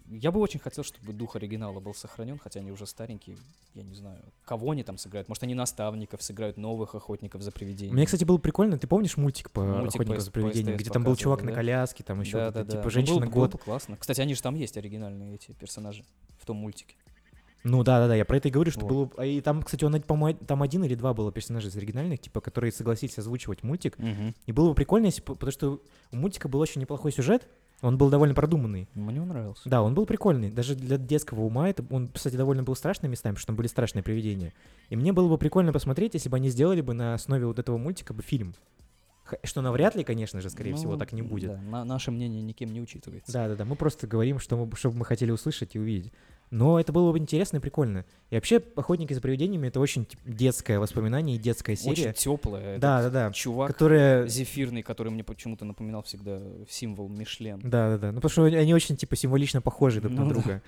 Я бы очень хотел, чтобы дух оригинала был сохранен, хотя они уже старенькие. Я не знаю, кого они там сыграют. Может, они наставников сыграют, новых охотников за привидениями. Мне, кстати, было прикольно. Ты помнишь мультик по Мультик по охотнику С- за по привидениями, где там был чувак показывали, на да? коляске, там еще да, да, это, да. типа Ну, женщина было бы- было год. бы классно. Кстати, они же там есть оригинальные эти персонажи в том мультике. Ну да, да, да, я про это и говорю, что Вот. было. И там, кстати, он, по-моему, там один или два было персонажа из оригинальных, типа, которые согласились озвучивать мультик. И было бы прикольно, если, потому что у мультика был очень неплохой сюжет, он был довольно продуманный. Мне он нравился. Да, он был прикольный. Даже для детского ума это, он, кстати, довольно был страшным местами, потому что там были страшные привидения. И мне было бы прикольно посмотреть, если бы они сделали бы на основе вот этого мультика бы фильм. Что навряд ли, конечно же, скорее всего, Ну, так не будет. да, на- наше мнение никем не учитывается. Да, да, да. Мы просто говорим, что мы, что мы хотели услышать и увидеть. Но это было бы интересно и прикольно. И вообще, охотники за привидениями это очень типа, детское воспоминание и детская серия. Очень теплая. Да, да, да. Чувак Которая. зефирный, который мне почему-то напоминал всегда символ Мишлен. Да, да, да. Ну, потому что они очень, типа, символично похожи друг на Ну да. друга.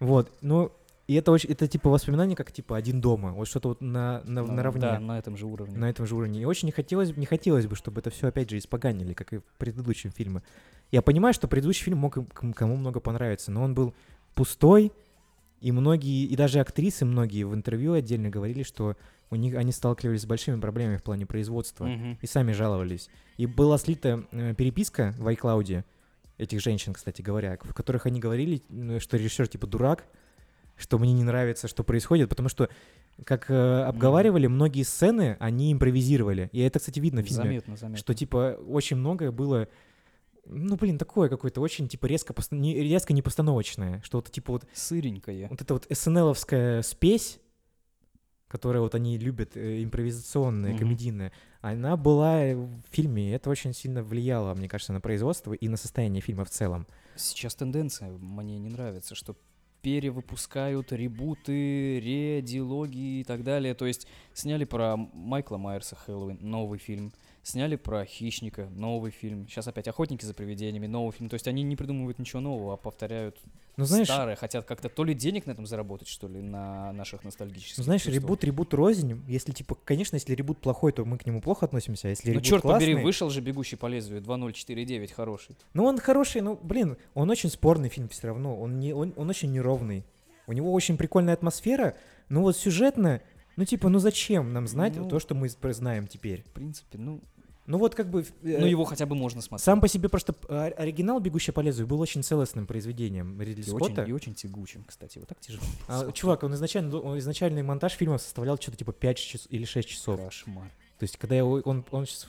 Вот. Ну, и это очень, это типа воспоминание, как типа один дома. Вот что-то вот на, на, Ну, наравне. Да, на этом же уровне. на этом же уровне. И очень не хотелось, не хотелось бы, чтобы это все опять же испоганили, как и в предыдущем фильме. Я понимаю, что предыдущий фильм мог кому много понравиться, но он был пустой, и многие, и даже актрисы многие в интервью отдельно говорили, что у них они сталкивались с большими проблемами в плане производства Мгм. и сами жаловались. И была слита э, переписка в iCloud этих женщин, кстати говоря, в которых они говорили, м, что режиссер типа дурак, что мне не нравится, что происходит, потому что, как э, обговаривали, многие сцены они импровизировали. И это, кстати, видно в фильме, Заметно, заметно. что типа очень многое было ну, блин, такое какое-то очень, типа, резко, поста- не, резко непостановочное. Что вот, типа, вот, Сыренькое. вот эта вот СНЛовская спесь, которая вот они любят, э, импровизационная, Мгм. комедийная, она была в фильме, и это очень сильно влияло, мне кажется, на производство и на состояние фильма в целом. Сейчас тенденция мне не нравится, что перевыпускают ребуты, редилогии и так далее. То есть сняли про Майкла Майерса Хэллоуин, новый фильм. Сняли про Хищника, новый фильм. Сейчас опять Охотники за привидениями, новый фильм. То есть они не придумывают ничего нового, а повторяют Ну, знаешь- старое, хотят как-то то ли денег на этом заработать, что ли, на наших ностальгических Ну, знаешь, чувствах. ребут, ребут рознь. Если, типа, конечно, если ребут плохой, то мы к нему плохо относимся, а если Ну, ребут черт побери, классный- вышел же «Бегущий по лезвию» 2049, хороший. Ну, он хороший, ну, блин, он очень спорный фильм все равно. Он, не, он, он очень неровный. У него очень прикольная атмосфера, но вот сюжетно, ну, типа, ну зачем нам знать Ну. то, что мы знаем теперь? В принципе, ну, Ну, вот как бы... э, ну его хотя бы можно смотреть. Сам по себе просто а, оригинал «Бегущий по лезвию» был очень целостным произведением Ридли и Скотта. очень, и очень тягучим, кстати. Вот так тяжело. А, чувак, он изначально, он изначальный монтаж фильма составлял что-то типа 5 часов или 6 часов. Кошмар. То есть, когда его, он, он щас-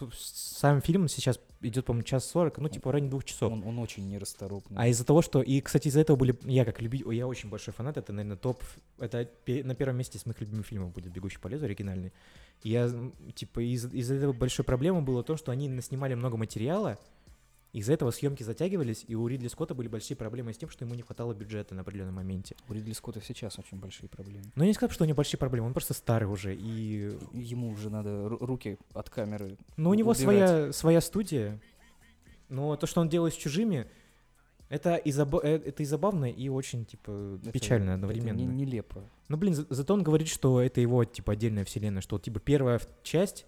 сам фильм сейчас идет, по-моему, час 40, ну, типа, в районе двух часов. Он, он очень нерасторопный. А из-за того, что... И, кстати, из-за этого были... Я как любитель... Я очень большой фанат. Это, наверное, топ... Это на первом месте из моих любимых фильмов будет «Бегущий по лезвию» оригинальный. Я, типа, из- из-за этого большой проблемой было то, что они наснимали много материала, из-за этого съемки затягивались, и у Ридли Скотта были большие проблемы с тем, что ему не хватало бюджета на определенном моменте. У Ридли Скотта сейчас очень большие проблемы. Но я не сказал, что у него большие проблемы, он просто старый уже, и... Ему уже надо ру- руки от камеры. Но у него убирать. своя, своя студия, но то, что он делает с чужими, это и, э, это и забавно, и очень, типа, Это- печально это одновременно. не- нелепо. Ну, блин, за- зато он говорит, что это его, типа, отдельная вселенная, что, типа, первая часть,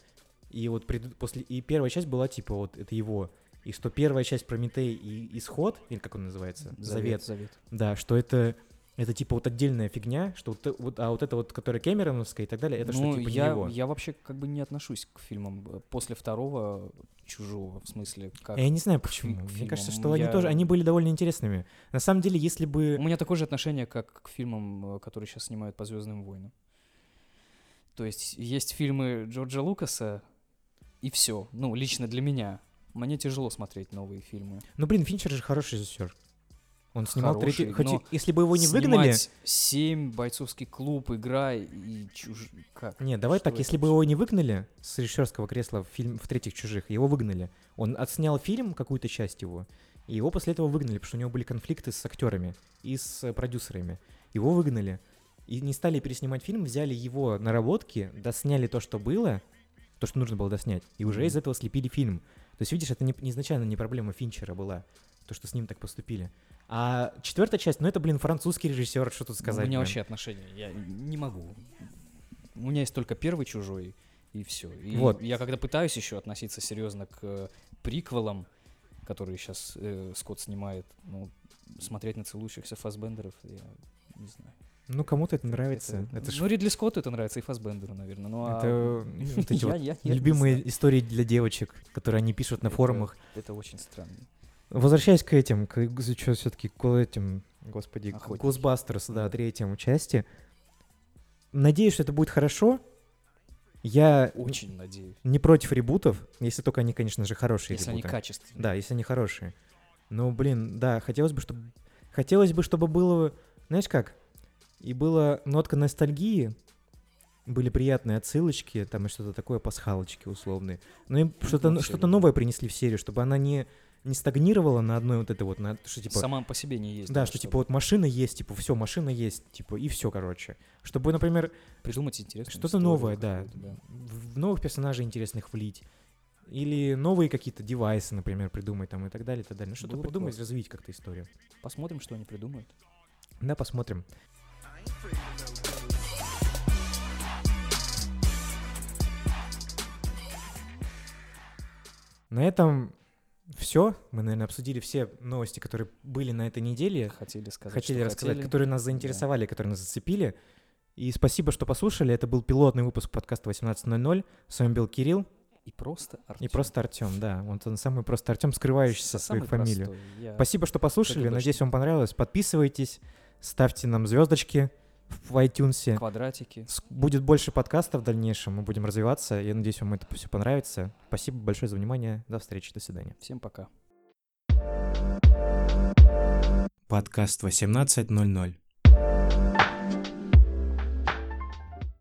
и вот пред- после... И первая часть была, типа, вот, это его. И что первая часть Прометей и Исход, или как он называется? Завет. Завет. Да, что это... Это типа вот отдельная фигня, что вот, вот- а вот это вот, которая Кэмероновская и так далее, это ну, что типа я, его. я вообще как бы не отношусь к фильмам э, после второго чужого, в смысле, как... Я не знаю почему. к Мне кажется, фильмам. что они Я- тоже, они были довольно интересными. На самом деле, если У бы... меня такое же отношение, как к фильмам, э, которые сейчас снимают по Звездным войнам. То есть есть фильмы Джорджа Лукаса, и все. Ну, лично для меня. Мне тяжело смотреть новые фильмы. Ну, блин, Финчер же хороший режиссер. Он снимал третий... Хороший, Хоть но и- если бы его не выгнали... Семь бойцовский клуб, играй и чуж... Как? Нет, давай Что так, если бы его не выгнали с режиссерского кресла в, фильм, в «Третьих чужих», его выгнали. Он отснял фильм, какую-то часть его, и его после этого выгнали, потому что у него были конфликты с актерами и с э, продюсерами. Его выгнали. И не стали переснимать фильм, взяли его наработки, досняли то, что было, то, что нужно было доснять, и уже Мгм. из этого слепили фильм. То есть, видишь, это не, не изначально не проблема Финчера была, то, что с ним так поступили. А четвертая часть, ну это, блин, французский режиссер, что тут Ну, сказать. У меня блин. вообще отношения, я не могу. У меня есть только первый чужой, и все. И Вот. я когда пытаюсь еще относиться серьезно к э, приквелам, которые сейчас Скотт снимает, ну, смотреть на целующихся фасбендеров, я не знаю. Ну, кому-то это нравится. Это, ж ну, Ридли Скотту это нравится, и Фасбендеру, наверное. Ну, а Это вот эти я- вот я- я любимые знаю. истории для девочек, которые они пишут на Это- форумах. Это очень странно. Возвращаясь к этим, к, что все-таки к этим, господи, к Охотники. Ghostbusters, да, третьему части. Надеюсь, что это будет хорошо. Я Очень надеюсь. не против ребутов, если только они, конечно же, хорошие Если они ребуты. качественные. Да, если они хорошие. Ну, блин, да, хотелось бы, чтобы... Хотелось бы, чтобы было... Знаешь как? И была нотка ностальгии, были приятные отсылочки, там и что-то такое, пасхалочки условные. Ну и что-то ну, что новое принесли в серию, чтобы она не, не стагнировала на одной вот этой вот, на, что типа... Сама по себе не есть. да, что типа вот машина есть, типа все, машина есть, типа и все, короче. Чтобы, например, придумать интересно. что-то новое, да, в в новых персонажей интересных влить. Или новые какие-то девайсы, например, придумать там и так далее, и так далее. Ну, что-то бы придумать, классно. развить как-то историю. Посмотрим, что они придумают. Да, посмотрим. На этом все. Мы, наверное, обсудили все новости, которые были на этой неделе. Хотели сказать, Хотели рассказать, хотели. которые нас заинтересовали, которые нас зацепили. И спасибо, что послушали. Это был пилотный выпуск подкаста 18.00. С вами был Кирилл И просто и Артём. просто Артем. Да, вот он самый просто Артем, скрывающийся свою фамилию. Я- Спасибо, что послушали. Надеюсь, вам понравилось. Подписывайтесь, ставьте нам звездочки в iTunes. Квадратики. Будет больше подкастов в дальнейшем, мы будем развиваться. Я надеюсь, вам это все понравится. Спасибо большое за внимание. До встречи, до свидания. Всем пока. Подкаст 18.00.